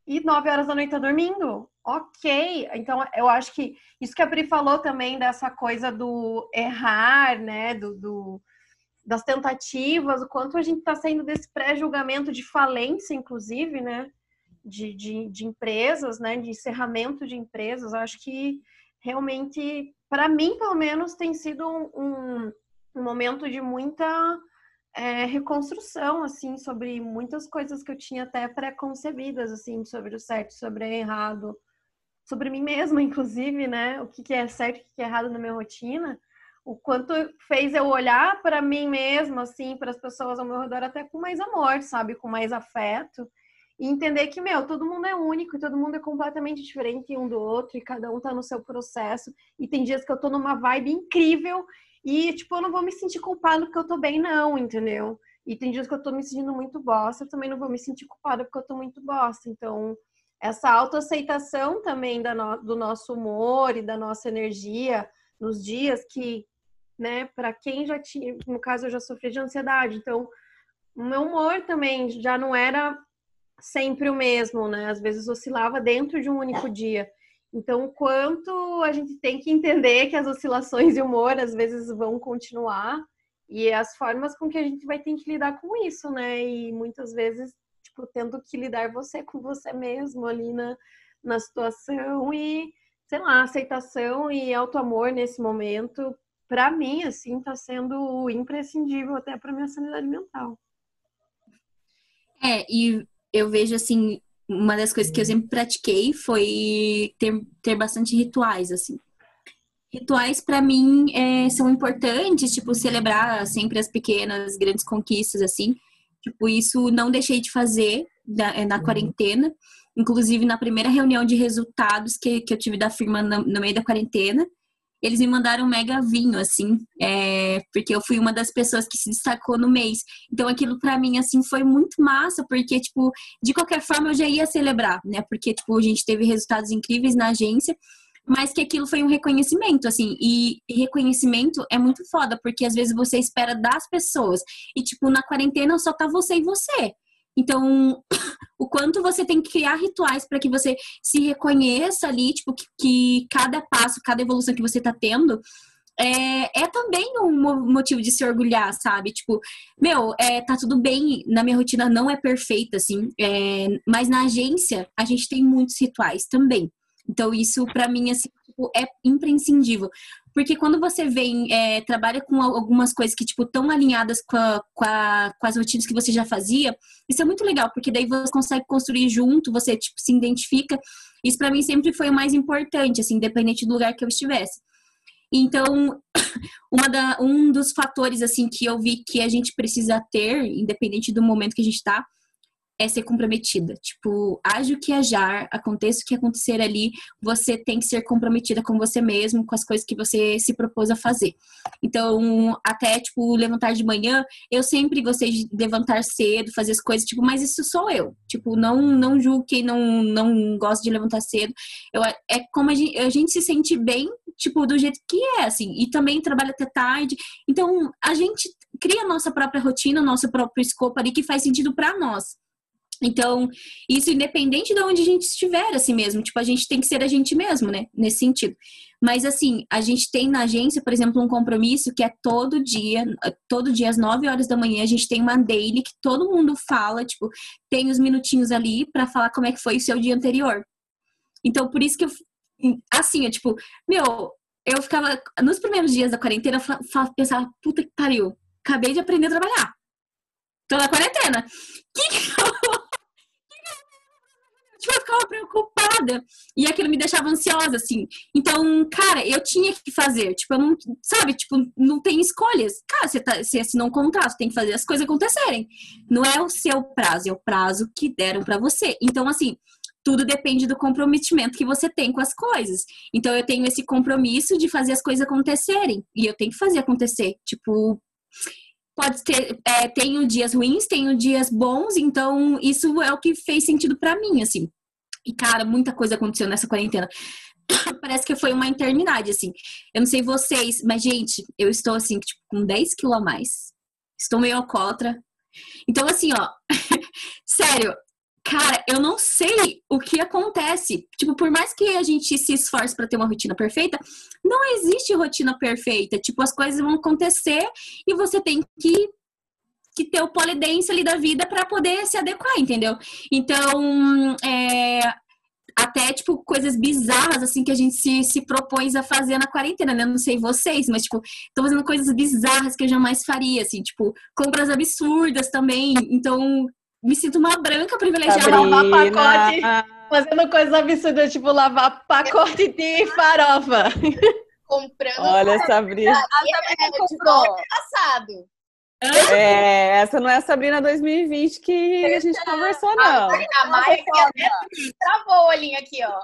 [SPEAKER 3] e 9 horas da noite tá dormindo. Ok, então eu acho que isso que a Pri falou também dessa coisa do errar, né? Do, do das tentativas, o quanto a gente está saindo desse pré-julgamento de falência, inclusive, né? De, de, de, empresas, né? De encerramento de empresas. Eu acho que realmente, para mim, pelo menos, tem sido um, um momento de muita é, reconstrução, assim, sobre muitas coisas que eu tinha até pré-concebidas, assim, sobre o certo, sobre o errado, sobre mim mesma, [laughs] inclusive, né? O que, que é certo o que é errado na minha rotina. O quanto fez eu olhar para mim mesma, assim, para as pessoas ao meu redor, até com mais amor, sabe? Com mais afeto e entender que, meu, todo mundo é único e todo mundo é completamente diferente um do outro e cada um tá no seu processo. E tem dias que eu tô numa vibe incrível e, tipo, eu não vou me sentir culpada porque eu tô bem, não, entendeu? E tem dias que eu tô me sentindo muito bosta, eu também não vou me sentir culpada porque eu tô muito bosta. Então, essa autoaceitação também no, do nosso humor e da nossa energia nos dias que, né, para quem já tinha, no caso eu já sofri de ansiedade, então o meu humor também já não era sempre o mesmo, né? Às vezes oscilava dentro de um único dia. Então, o quanto a gente tem que entender que as oscilações de humor às vezes vão continuar e as formas com que a gente vai ter que lidar com isso, né? E muitas vezes, tipo, tendo que lidar você com você mesmo ali na, na situação e, sei lá, aceitação e auto-amor nesse momento, para mim, assim, tá sendo imprescindível até para minha sanidade mental.
[SPEAKER 2] É, e eu vejo assim, uma das coisas que eu sempre pratiquei foi ter, ter bastante rituais, assim. Rituais, para mim, é, são importantes, tipo, celebrar sempre as pequenas, grandes conquistas, assim. Tipo, isso não deixei de fazer na, na quarentena. Inclusive, na primeira reunião de resultados que, que eu tive da firma no, no meio da quarentena, eles me mandaram um mega vinho, assim, é, porque eu fui uma das pessoas que se destacou no mês. Então aquilo para mim, assim, foi muito massa, porque, tipo, de qualquer forma eu já ia celebrar, né? Porque, tipo, a gente teve resultados incríveis na agência, mas que aquilo foi um reconhecimento, assim, e reconhecimento é muito foda, porque às vezes você espera das pessoas, e, tipo, na quarentena só tá você e você. Então, [coughs] o quanto você tem que criar rituais para que você se reconheça ali, tipo, que, que, cada passo, cada evolução que você está tendo é, é também um motivo de se orgulhar, sabe? Tipo, meu, é, tá tudo bem, na minha rotina não é perfeita, assim, é, mas na agência a gente tem muitos rituais também. Então, isso para mim, assim, tipo, é imprescindível. Porque quando você vem, é, trabalha com algumas coisas que, tipo, estão alinhadas com, a, com, a, com, as rotinas que você já fazia, isso é muito legal, porque daí você consegue construir junto, você, tipo, se identifica. Isso para mim sempre foi o mais importante, assim, independente do lugar que eu estivesse. Então, [coughs] da, um dos fatores, assim, que eu vi que a gente precisa ter, independente do momento que a gente está, é ser comprometida. Tipo, age o que ajar, aconteça o que acontecer ali, você tem que ser comprometida com você mesmo, com as coisas que você se propôs a fazer. Então, até, tipo, levantar de manhã, eu sempre gostei de levantar cedo, fazer as coisas, tipo, mas isso sou eu. Tipo, não, não julgo quem não, não gosta de levantar cedo. Eu, é como a gente, a gente se sente bem, tipo, do jeito que é, assim. E também trabalha até tarde. Então, a gente cria a nossa própria rotina, nosso próprio escopo ali que faz sentido para nós. Então, isso independente de onde a gente estiver, assim mesmo. Tipo, a gente tem que ser a gente mesmo, né? Nesse sentido. Mas, assim, a gente tem na agência, por exemplo, um compromisso que é todo dia, todo dia às 9 horas da manhã, a gente tem uma daily que todo mundo fala, tipo, tem os minutinhos ali para falar como é que foi o seu dia anterior. Então, por isso que eu, assim, eu, tipo, meu, eu ficava, nos primeiros dias da quarentena, eu pensava, puta que pariu, acabei de aprender a trabalhar. Tô na quarentena. [laughs] Que que eu tipo, eu ficava preocupada. E aquilo me deixava ansiosa, assim. Então, cara, eu tinha que fazer. Tipo, eu não, sabe, tipo, não tem escolhas. Cara, você, tá, você assinou um contrato, tem que fazer as coisas acontecerem. Não é o seu prazo, é o prazo que deram para você. Então, assim, tudo depende do comprometimento que você tem com as coisas. Então, eu tenho esse compromisso de fazer as coisas acontecerem. E eu tenho que fazer acontecer. Tipo, pode ter, é, tenho dias ruins, tenho dias bons, então isso é o que fez sentido para mim, assim. E, cara, muita coisa aconteceu nessa quarentena. [coughs] Parece que foi uma eternidade, assim. Eu não sei vocês, mas, gente, eu estou, assim, tipo, com 10 quilos a mais. Estou meio alcoólatra. Então, assim, ó, [laughs] sério, Cara, eu não sei o que acontece. Tipo, por mais que a gente se esforce para ter uma rotina perfeita, não existe rotina perfeita. Tipo, as coisas vão acontecer e você tem que que ter o polidense ali da vida para poder se adequar, entendeu? Então, é, até, tipo, coisas bizarras, assim, que a gente se, se propôs a fazer na quarentena, né? Não sei vocês, mas, tipo, tô fazendo coisas bizarras que eu jamais faria, assim, tipo, compras absurdas também. Então, me sinto uma branca privilegiada.
[SPEAKER 3] Sabrina. Lavar pacote, fazendo coisas absurdas, tipo lavar pacote de farofa.
[SPEAKER 1] Comprando.
[SPEAKER 4] Olha, Sabrina.
[SPEAKER 1] A Sabrina comprou passado.
[SPEAKER 4] É, essa não é a Sabrina 2020 que a gente conversou, não.
[SPEAKER 1] A Maia travou o olhinho aqui, ó.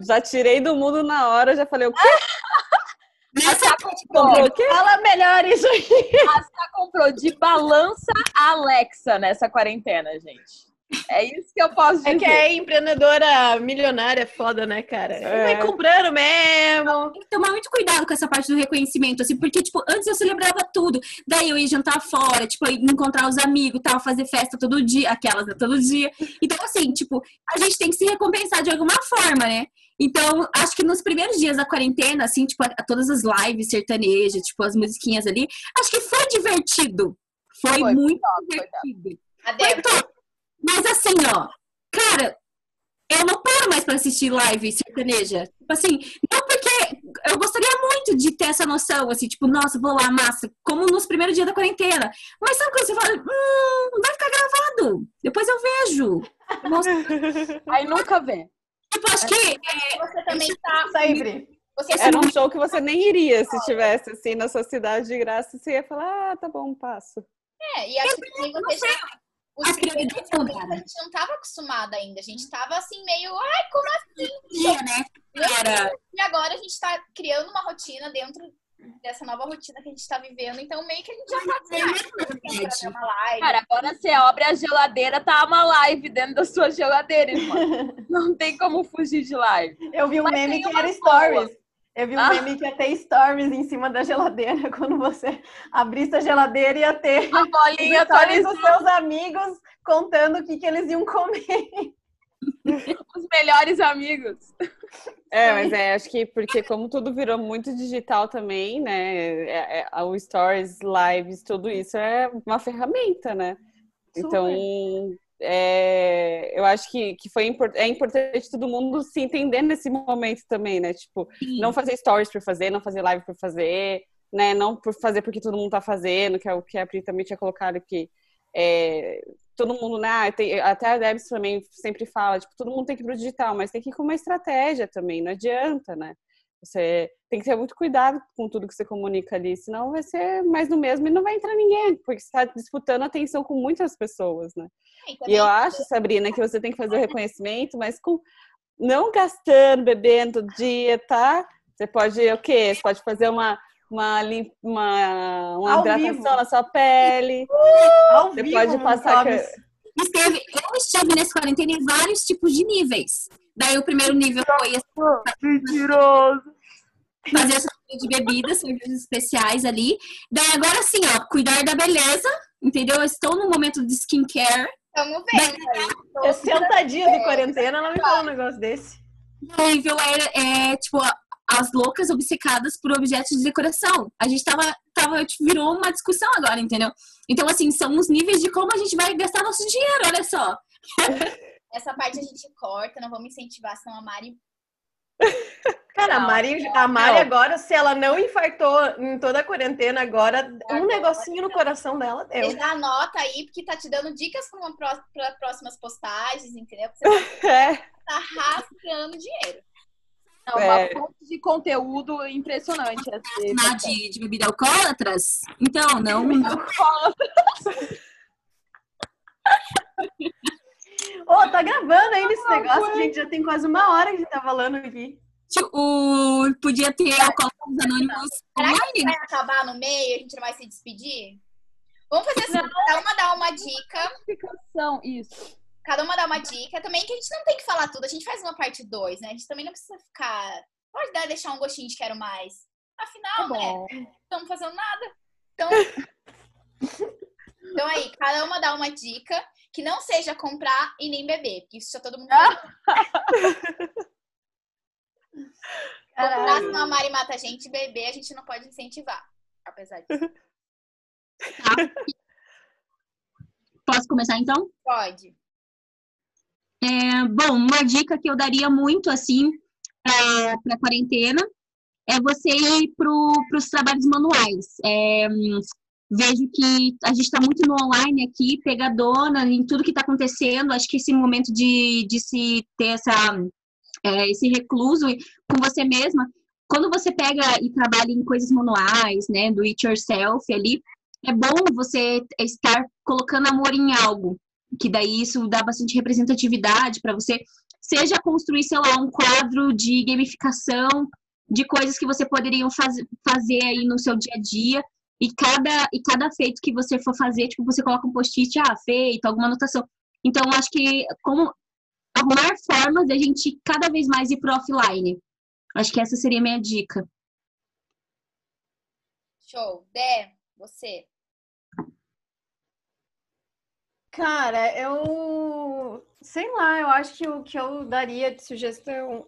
[SPEAKER 4] Já tirei do mundo na hora, já falei o quê? [laughs]
[SPEAKER 5] A Sá comprou.
[SPEAKER 3] Fala melhor isso aí.
[SPEAKER 5] A Sá comprou de balança a Alexa nessa quarentena, gente. É isso que eu posso dizer.
[SPEAKER 3] É que é empreendedora milionária foda, né, cara? É. Vai comprando mesmo.
[SPEAKER 2] Tem que tomar muito cuidado com essa parte do reconhecimento, assim, porque, tipo, antes eu celebrava tudo. Daí eu ia jantar fora, tipo, encontrar os amigos tal, fazer festa todo dia, aquelas, né, todo dia. Então, assim, tipo, a gente tem que se recompensar de alguma forma, né? Então, acho que nos primeiros dias da quarentena, assim, tipo, todas as lives sertanejas, tipo, as musiquinhas ali, acho que foi divertido. Foi, foi muito top, divertido. Foi, foi top. Mas assim, ó, cara, eu não paro mais para assistir live sertaneja. Tipo assim, não porque eu gostaria muito de ter essa noção, assim, tipo, nossa, vou lá, massa, como nos primeiros dias da quarentena. Mas sabe quando você fala, hum, vai ficar gravado, depois eu vejo. [laughs]
[SPEAKER 5] Aí nunca vê.
[SPEAKER 2] Tipo, acho que. É,
[SPEAKER 1] você também tá.
[SPEAKER 3] Sempre.
[SPEAKER 4] Você Era um show que você nem iria se tivesse assim na sua cidade de graça. Você ia falar, ah, tá bom, passo.
[SPEAKER 1] É, e acho que você já. Os prioridades a gente não estava acostumada ainda. A gente estava assim, meio, ai, como assim?
[SPEAKER 2] Dia, né? Era...
[SPEAKER 1] E agora a gente está criando uma rotina dentro dessa nova rotina que a gente está vivendo. Então, meio que a gente já tá assim, uma live.
[SPEAKER 5] Cara, agora você abre a geladeira, tá uma live dentro da sua geladeira, irmão. [laughs] Não tem como fugir de live.
[SPEAKER 3] Eu vi um Mas meme que era stories. Eu vi um ah. meme que ia ter stories em cima da geladeira. [laughs] Quando você abrisse a geladeira, ia ter
[SPEAKER 5] a bolinha stories
[SPEAKER 3] dos seus amigos contando o que, que eles iam comer. [laughs]
[SPEAKER 5] Os melhores amigos.
[SPEAKER 4] É, mas é, acho que porque como tudo virou muito digital também, né? É, é, o Stories, Lives, tudo isso é uma ferramenta, né? Então, é, eu acho que, que foi import, é importante todo mundo se entender nesse momento também, né? Tipo, Sim. não fazer stories por fazer, não fazer live por fazer, né? Não por fazer porque todo mundo tá fazendo, que é o que a Pri também tinha colocado aqui. É, todo mundo, né? Tem, até a Debs também sempre fala, tipo, todo mundo tem que ir pro digital, mas tem que ir com uma estratégia também, não adianta, né? Você tem que ter muito cuidado com tudo que você comunica ali, senão vai ser mais do mesmo e não vai entrar ninguém, porque você está disputando atenção com muitas pessoas, né? E eu acho, Sabrina, que você tem que fazer o reconhecimento, mas com não gastando, bebendo todo dia, tá? Você pode o quê? Você pode fazer uma uma, uma, uma hidratação vivo. na sua pele.
[SPEAKER 3] Ao Você vivo, pode passar.
[SPEAKER 2] Esteve, eu estive nesse quarentena em vários tipos de níveis. Daí o primeiro nível foi
[SPEAKER 3] mentiroso.
[SPEAKER 2] Fazer essa de bebidas, serviços especiais ali. Daí agora sim, ó, cuidar da beleza, entendeu? estou no momento de skincare.
[SPEAKER 1] Tamo bem.
[SPEAKER 3] Daí, 60 dias de quarentena, ela me fala um negócio desse.
[SPEAKER 2] Nível é, é tipo, as loucas obcecadas por objetos de decoração. A gente tava, tava tipo, virou uma discussão agora, entendeu? Então, assim, são os níveis de como a gente vai gastar nosso dinheiro, olha só. [laughs]
[SPEAKER 1] Essa parte a gente corta, não vamos incentivar, senão a Mari. [laughs]
[SPEAKER 3] Cara, a Mari, a Mari agora, se ela não infartou em toda a quarentena, agora um negocinho no coração dela deu.
[SPEAKER 1] Já anota aí, porque tá te dando dicas para próximas postagens, entendeu? [laughs] Porque você tá, é. tá rasgando dinheiro.
[SPEAKER 5] Não, uma é. fonte de conteúdo impressionante.
[SPEAKER 2] Assim, de, de bebida alcoólatras? Então, não. Alcoólatras. [laughs]
[SPEAKER 3] Ô, oh, tá gravando ainda esse negócio, gente. Já tem quase uma hora que tá falando aqui.
[SPEAKER 2] O... Podia ter alcoólatras anônimos
[SPEAKER 1] Será que vai acabar no meio? A gente não vai se despedir? Vamos fazer assim, cada uma dar uma dica.
[SPEAKER 5] Isso.
[SPEAKER 1] Cada uma dá uma dica. Também que a gente não tem que falar tudo. A gente faz uma parte 2, né? A gente também não precisa ficar. Pode dar, deixar um gostinho de quero mais. Afinal, tá né? Não estamos fazendo nada. Então. então aí, cada uma dá uma dica que não seja comprar e nem beber, porque isso já todo mundo. Comprar, senão a Mari mata a gente, beber a gente não pode incentivar. Apesar disso. Tá.
[SPEAKER 2] Posso começar então?
[SPEAKER 1] Pode.
[SPEAKER 2] É, bom, uma dica que eu daria muito, assim, para a quarentena é você ir para os trabalhos manuais. É, vejo que a gente está muito no online aqui, pegadona em tudo que está acontecendo. Acho que esse momento de, de se ter essa, é, esse recluso com você mesma, quando você pega e trabalha em coisas manuais, né, do it yourself ali, é bom você estar colocando amor em algo, que daí isso dá bastante representatividade para você, seja construir, sei lá, um quadro de gamificação de coisas que você poderia faz, fazer aí no seu dia a dia, e cada, e cada feito que você for fazer, tipo, você coloca um post-it, ah, feito, alguma anotação. Então, acho que como arrumar formas de a gente cada vez mais ir pro offline. Acho que essa seria a minha dica.
[SPEAKER 1] Show. Dé, você.
[SPEAKER 3] Cara, eu sei lá, eu acho que o que eu daria de sugestão,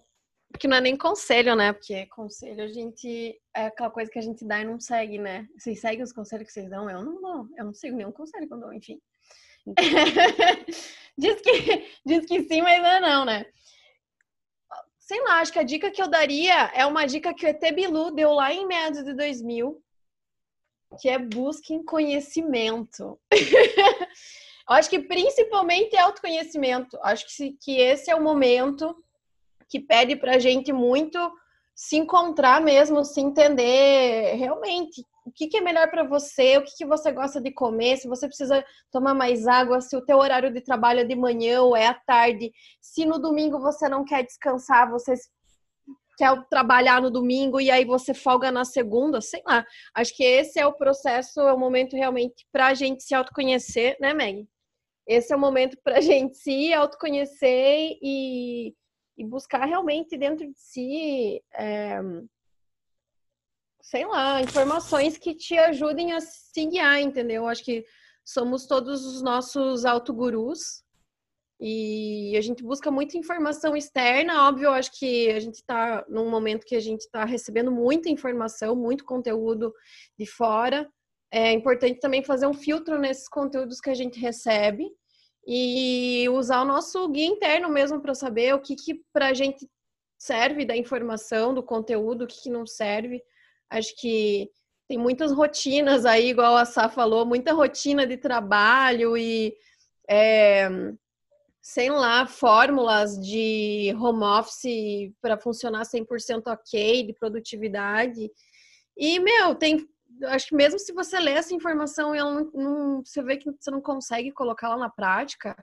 [SPEAKER 3] que não é nem conselho, né? Porque conselho a gente é aquela coisa que a gente dá e não segue, né? Vocês seguem os conselhos que vocês dão? Eu não dou, eu não sigo nenhum conselho que eu dou, enfim. [laughs] diz, que, diz que sim, mas não, é não, né? Sei lá, acho que a dica que eu daria é uma dica que o ET Bilu deu lá em meados de 2000, que é busquem conhecimento. [laughs] Acho que principalmente é autoconhecimento. Acho que, que esse é o momento que pede para a gente muito se encontrar mesmo, se entender realmente o que, que é melhor para você, o que, que você gosta de comer, se você precisa tomar mais água, se o teu horário de trabalho é de manhã ou é à tarde, se no domingo você não quer descansar, você quer trabalhar no domingo e aí você folga na segunda, sei lá. Acho que esse é o processo, é o momento realmente para a gente se autoconhecer, né, Meg? Esse é o momento para a [laughs] gente se autoconhecer e, e buscar realmente dentro de si, é, sei lá, informações que te ajudem a se guiar, entendeu? Acho que somos todos os nossos autogurus E a gente busca muita informação externa, óbvio, acho que a gente está num momento que a gente está recebendo muita informação, muito conteúdo de fora. É importante também fazer um filtro nesses conteúdos que a gente recebe e usar o nosso guia interno mesmo para saber o que, que para a gente serve da informação, do conteúdo, o que, que não serve. Acho que tem muitas rotinas aí, igual a Sá falou, muita rotina de trabalho e é, sei lá, fórmulas de home office para funcionar 100% ok, de produtividade. E, meu, tem. Acho que mesmo se você lê essa informação e ela não, não, você vê que você não consegue colocá-la na prática,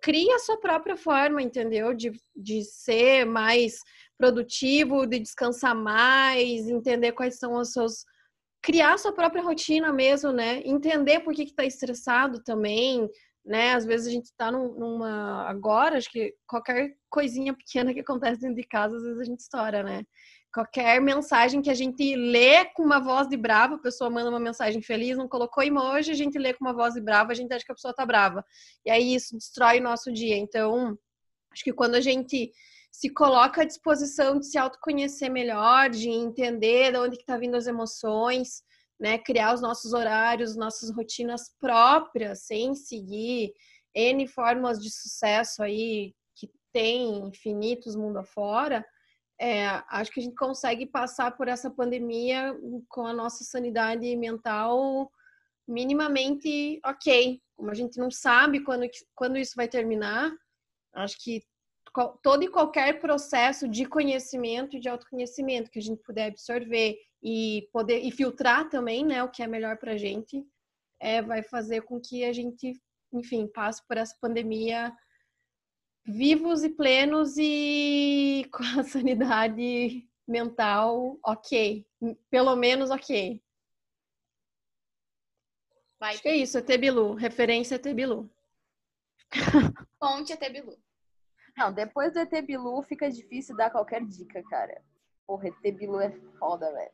[SPEAKER 3] cria a sua própria forma, entendeu? De, de ser mais produtivo, de descansar mais, entender quais são os seus. Criar a sua própria rotina mesmo, né? Entender por que, que tá estressado também, né? Às vezes a gente está num, numa. Agora, acho que qualquer coisinha pequena que acontece dentro de casa, às vezes a gente estoura, né? Qualquer mensagem que a gente lê com uma voz de brava, a pessoa manda uma mensagem feliz, não colocou emoji, a gente lê com uma voz de brava, a gente acha que a pessoa tá brava. E aí isso destrói o nosso dia. Então, acho que quando a gente se coloca à disposição de se autoconhecer melhor, de entender de onde que tá vindo as emoções, né, criar os nossos horários, nossas rotinas próprias, sem seguir N fórmulas de sucesso aí que tem infinitos mundo afora, é, acho que a gente consegue passar por essa pandemia com a nossa sanidade mental minimamente ok. Como a gente não sabe quando, quando isso vai terminar, acho que todo e qualquer processo de conhecimento e de autoconhecimento que a gente puder absorver e poder e filtrar também, né, o que é melhor para a gente, é, vai fazer com que a gente, enfim, passe por essa pandemia vivos e plenos e [laughs] com a sanidade mental ok, pelo menos ok. Vai, Acho que é isso, é Tebilu, referência é Tebilu. [laughs]
[SPEAKER 1] Ponte é Tebilu.
[SPEAKER 5] Não, depois do ET Bilu fica difícil dar qualquer dica, cara. Porra, ET Bilu é foda, velho.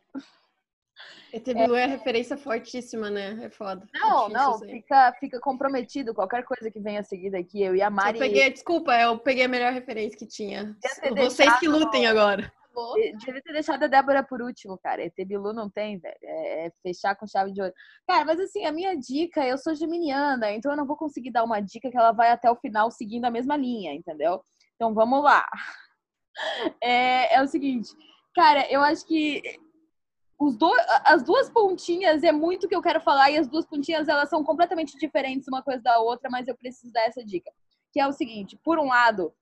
[SPEAKER 3] ET Bilu é, é referência fortíssima, né? É foda.
[SPEAKER 5] Não, é não, fica, fica comprometido qualquer coisa que venha a seguir daqui. Eu e a Mari.
[SPEAKER 3] Eu peguei, desculpa, eu peguei a melhor referência que tinha. Vocês que lutem agora.
[SPEAKER 5] Devia ter deixado a Débora por último, cara. ET Bilu não tem, velho. É, é, fechar com chave de ouro. Cara, mas assim, a minha dica, eu sou geminiana, então eu não vou conseguir dar uma dica que ela vai até o final seguindo a mesma linha, entendeu? Então vamos lá. [laughs] É, é o seguinte, cara, eu acho que do, as duas pontinhas é muito que eu quero falar e as duas pontinhas elas são completamente diferentes uma coisa da outra, mas eu preciso dar essa dica. Que é o seguinte, por um lado,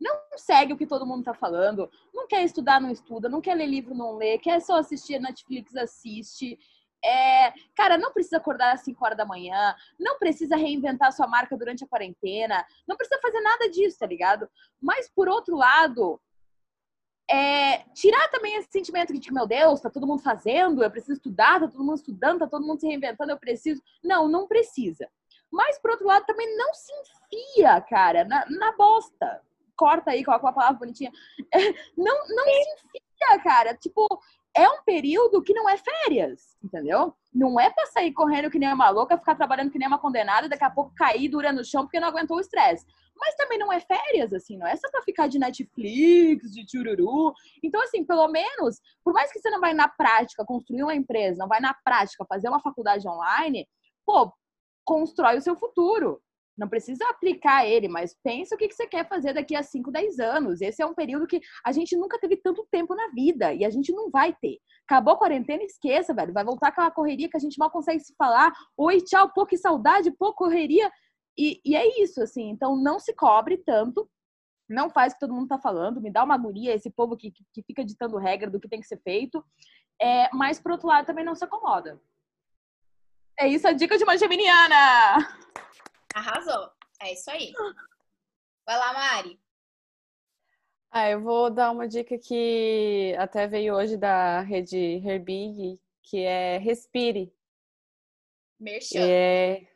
[SPEAKER 5] não segue o que todo mundo tá falando, não quer estudar, não estuda, não quer ler livro, não lê, quer só assistir Netflix, assiste. É, cara, não precisa acordar às 5 horas da manhã, não precisa reinventar sua marca durante a quarentena, não precisa fazer nada disso, tá ligado? Mas por outro lado, é, tirar também esse sentimento de que, meu Deus, tá todo mundo fazendo, eu preciso estudar, tá todo mundo estudando, tá todo mundo se reinventando, eu preciso. Não, não precisa. Mas, por outro lado, também não se enfia, cara, na, na bosta. Corta aí, coloca uma palavra bonitinha. [laughs] Não, não se enfia, cara. Tipo, é um período que não é férias, entendeu? Não é pra sair correndo que nem uma louca, ficar trabalhando que nem uma condenada, daqui a pouco cair dura no chão porque não aguentou o estresse. Mas também não é férias, assim, não é só pra ficar de Netflix, de chururu. Então, assim, pelo menos, por mais que você não vai na prática construir uma empresa, não vai na prática fazer uma faculdade online, pô, constrói o seu futuro. Não precisa aplicar ele, mas pensa o que você quer fazer daqui a 5, 10 anos. Esse é um período que a gente nunca teve tanto tempo na vida e a gente não vai ter. Acabou a quarentena, esqueça, velho. Vai voltar aquela correria que a gente mal consegue se falar. Oi, tchau, pô, que saudade, pô, correria. E, e é isso, assim. Então, não se cobre tanto. Não faz o que todo mundo tá falando. Me dá uma agonia esse povo que, que fica ditando regra do que tem que ser feito. É, mas, por outro lado, também não se acomoda. É isso a dica de uma geminiana!
[SPEAKER 1] Arrasou. É isso aí. Vai lá, Mari.
[SPEAKER 4] Ah, eu vou dar uma dica que até veio hoje da rede Herbig, que é respire.
[SPEAKER 1] Merchan.
[SPEAKER 4] É...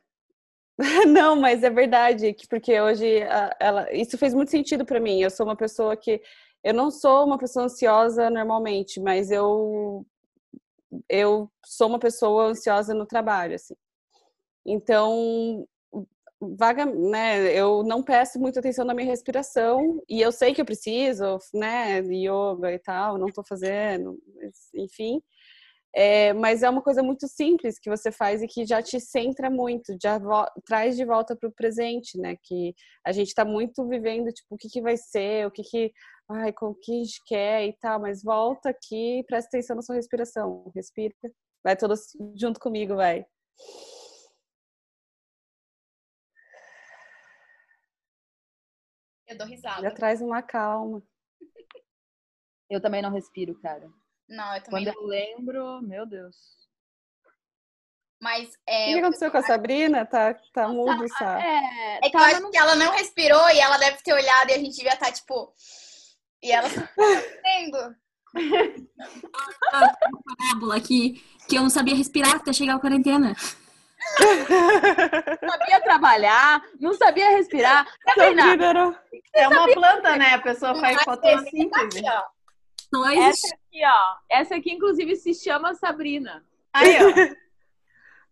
[SPEAKER 4] [laughs] Não, mas é verdade, porque hoje ela, isso fez muito sentido para mim. Eu sou uma pessoa que eu não sou uma pessoa ansiosa normalmente, mas eu eu sou uma pessoa ansiosa no trabalho, assim. Então, vaga, né? Eu não presto muita atenção na minha respiração e eu sei que eu preciso, né? Yoga e tal, não tô fazendo, enfim. É, mas é uma coisa muito simples que você faz e que já te centra muito, já traz de volta para o presente, né? Que a gente está muito vivendo, tipo, o que, que vai ser, o que, que, ai, com o que a gente quer e tal, mas volta aqui e presta atenção na sua respiração. Respira, vai todos junto comigo, vai.
[SPEAKER 1] Eu dou risada.
[SPEAKER 4] Já traz uma calma.
[SPEAKER 5] Eu também não respiro, cara.
[SPEAKER 1] Não, eu também
[SPEAKER 5] Quando
[SPEAKER 1] não.
[SPEAKER 5] eu lembro, meu Deus.
[SPEAKER 1] Mas
[SPEAKER 4] O
[SPEAKER 1] é.
[SPEAKER 4] que aconteceu com a Sabrina? Tá, tá mudo, Sá.
[SPEAKER 5] É,
[SPEAKER 1] É que eu
[SPEAKER 5] tá,
[SPEAKER 1] acho que ela não respirou e ela deve ter olhado e a gente devia estar, tipo. E ela tá vendo. [laughs]
[SPEAKER 2] Parábola aqui, que eu não sabia respirar até chegar a quarentena.
[SPEAKER 5] não [laughs] sabia trabalhar, não sabia respirar.
[SPEAKER 3] É uma planta, né? A pessoa faz fotossíntese.
[SPEAKER 2] Não
[SPEAKER 5] essa
[SPEAKER 2] existe.
[SPEAKER 5] aqui, ó. Essa aqui, inclusive, se chama Sabrina.
[SPEAKER 3] Aí, ó. [laughs]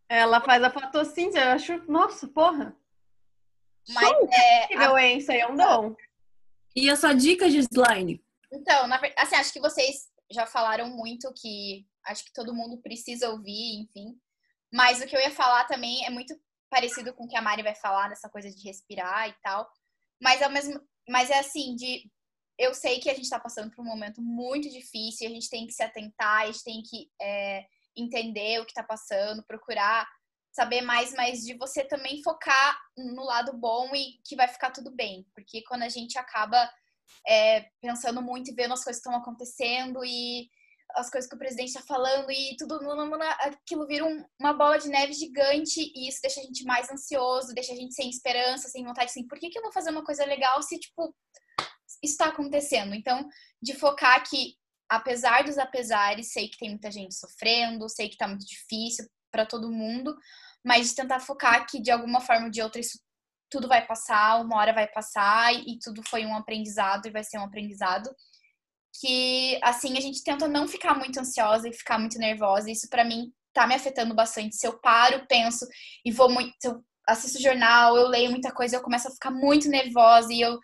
[SPEAKER 3] Ela faz a fotossíntese. Eu acho, nossa, porra.
[SPEAKER 1] Mas é.
[SPEAKER 3] Incrível, hein? Isso aí é um dom.
[SPEAKER 2] E a sua dica, Gislaine?
[SPEAKER 1] Então, na verdade, assim, acho que vocês já falaram muito que acho que todo mundo precisa ouvir, enfim. Mas o que eu ia falar também é muito parecido com o que a Mari vai falar, dessa coisa de respirar e tal. Mas é o mesmo, mas é assim, de eu sei que a gente está passando por um momento muito difícil, a gente tem que se atentar, a gente tem que é, entender o que está passando, procurar saber mais, mas de você também focar no lado bom e que vai ficar tudo bem. Porque quando a gente acaba é, pensando muito e vendo as coisas que estão acontecendo e as coisas que o presidente está falando e tudo, aquilo vira um, uma bola de neve gigante e isso deixa a gente mais ansioso, deixa a gente sem esperança, sem vontade, assim, por que, que eu vou fazer uma coisa legal se, tipo, está acontecendo? Então, de focar que, apesar dos apesares, sei que tem muita gente sofrendo, sei que tá muito difícil para todo mundo, mas de tentar focar que, de alguma forma ou de outra, isso tudo vai passar, uma hora vai passar e, tudo foi um aprendizado e vai ser um aprendizado que assim a gente tenta não ficar muito ansiosa e ficar muito nervosa. Isso para mim tá me afetando bastante. Se eu paro, penso e vou muito, assisto jornal, eu leio muita coisa, eu começo a ficar muito nervosa e eu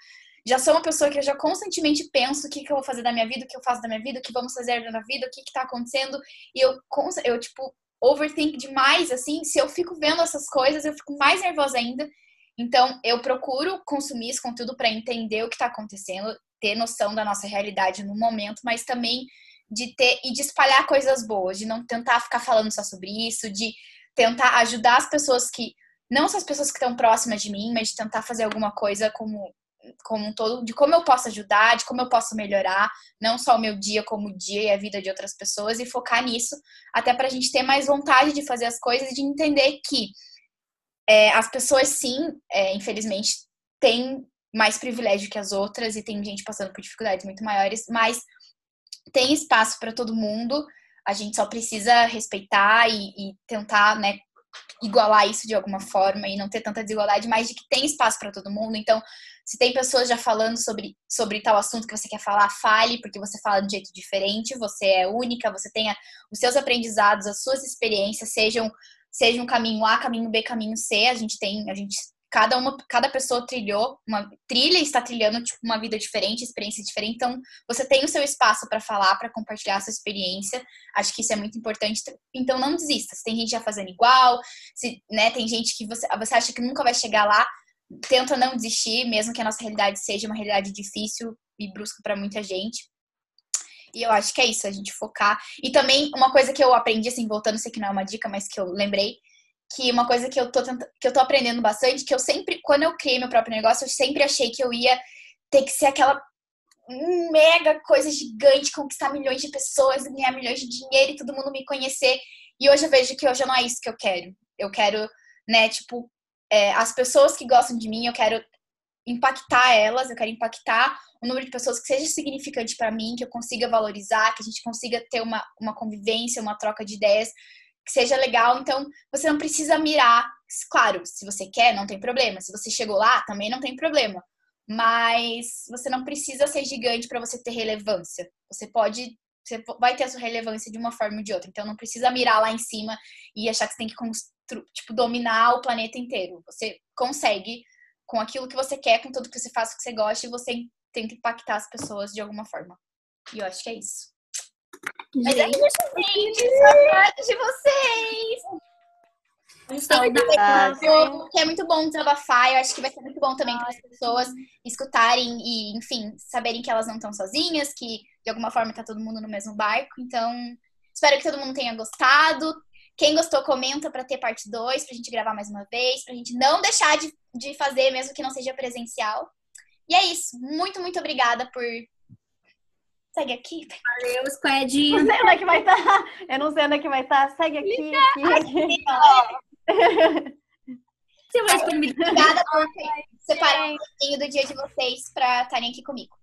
[SPEAKER 1] já sou uma pessoa que eu já constantemente penso o que, que eu vou fazer da minha vida, o que eu faço da minha vida, o que vamos fazer da minha vida, o que que tá acontecendo e eu eu tipo overthink demais assim, se eu fico vendo essas coisas, eu fico mais nervosa ainda. Então, eu procuro consumir esse conteúdo para entender o que está acontecendo, ter noção da nossa realidade no momento, mas também de ter e de espalhar coisas boas, de não tentar ficar falando só sobre isso, de tentar ajudar as pessoas que não só as pessoas que estão próximas de mim, mas de tentar fazer alguma coisa como como um todo, de como eu posso ajudar, de como eu posso melhorar, não só o meu dia como o dia e a vida de outras pessoas e focar nisso, até para a gente ter mais vontade de fazer as coisas e de entender que é, as pessoas sim, é, infelizmente, têm mais privilégio que as outras e tem gente passando por dificuldades muito maiores, mas tem espaço para todo mundo. A gente só precisa respeitar e, e, tentar, né, igualar isso de alguma forma e não ter tanta desigualdade, mas de que tem espaço para todo mundo. Então, se tem pessoas já falando sobre, sobre tal assunto que você quer falar, fale, porque você fala de um jeito diferente, você é única, você tenha os seus aprendizados, as suas experiências, sejam seja um caminho A, caminho B, caminho C, a gente tem, a gente cada uma, cada pessoa trilhou uma trilha está trilhando tipo uma vida diferente, experiência diferente. Então, você tem o seu espaço para falar, para compartilhar a sua experiência. Acho que isso é muito importante. Então, não desista. Se tem gente já fazendo igual, se, né, tem gente que você, você acha que nunca vai chegar lá, tenta não desistir, mesmo que a nossa realidade seja uma realidade difícil e brusca para muita gente. E eu acho que é isso, a gente focar. E também uma coisa que eu aprendi, assim, voltando, sei que não é uma dica, mas que eu lembrei, que uma coisa que eu tô tenta... que eu tô aprendendo bastante, que eu sempre, quando eu criei meu próprio negócio, eu sempre achei que eu ia ter que ser aquela mega coisa gigante, conquistar milhões de pessoas, ganhar milhões de dinheiro e todo mundo me conhecer. E hoje eu vejo que hoje não é isso que eu quero. Eu quero, né, tipo, é, as pessoas que gostam de mim, eu quero impactar elas, eu quero impactar o número de pessoas que seja significante para mim, que eu consiga valorizar, que a gente consiga ter uma, uma convivência, uma troca de ideias que seja legal. Então, você não precisa mirar. Claro, se você quer, não tem problema. Se você chegou lá, também não tem problema. Mas você não precisa ser gigante para você ter relevância. Você pode, você vai ter a sua relevância de uma forma ou de outra. Então, não precisa mirar lá em cima e achar que você tem que tipo, dominar o planeta inteiro. Você consegue com aquilo que você quer, com tudo que você faz, que você gosta, e você tenta impactar as pessoas de alguma forma. E eu acho que é isso. Mas é gente. Saudades de vocês.
[SPEAKER 2] Saudades.
[SPEAKER 1] Que é muito bom desabafar. Eu acho que vai ser muito bom também para as pessoas escutarem e, enfim, saberem que elas não estão sozinhas, que de alguma forma tá todo mundo no mesmo barco. Então, espero que todo mundo tenha gostado. Quem gostou, comenta para ter parte 2, pra gente gravar mais uma vez, pra gente não deixar de, de fazer, mesmo que não seja presencial. E é isso. Muito, muito obrigada por. Segue aqui.
[SPEAKER 2] Valeu, Squad.
[SPEAKER 3] Não sei onde é que vai estar. Eu não sei onde é que vai estar. Segue aqui, aqui, aqui. [laughs]
[SPEAKER 2] Você vai disponibilizar.
[SPEAKER 1] Obrigada por separar um pouquinho do dia de vocês pra estarem aqui comigo.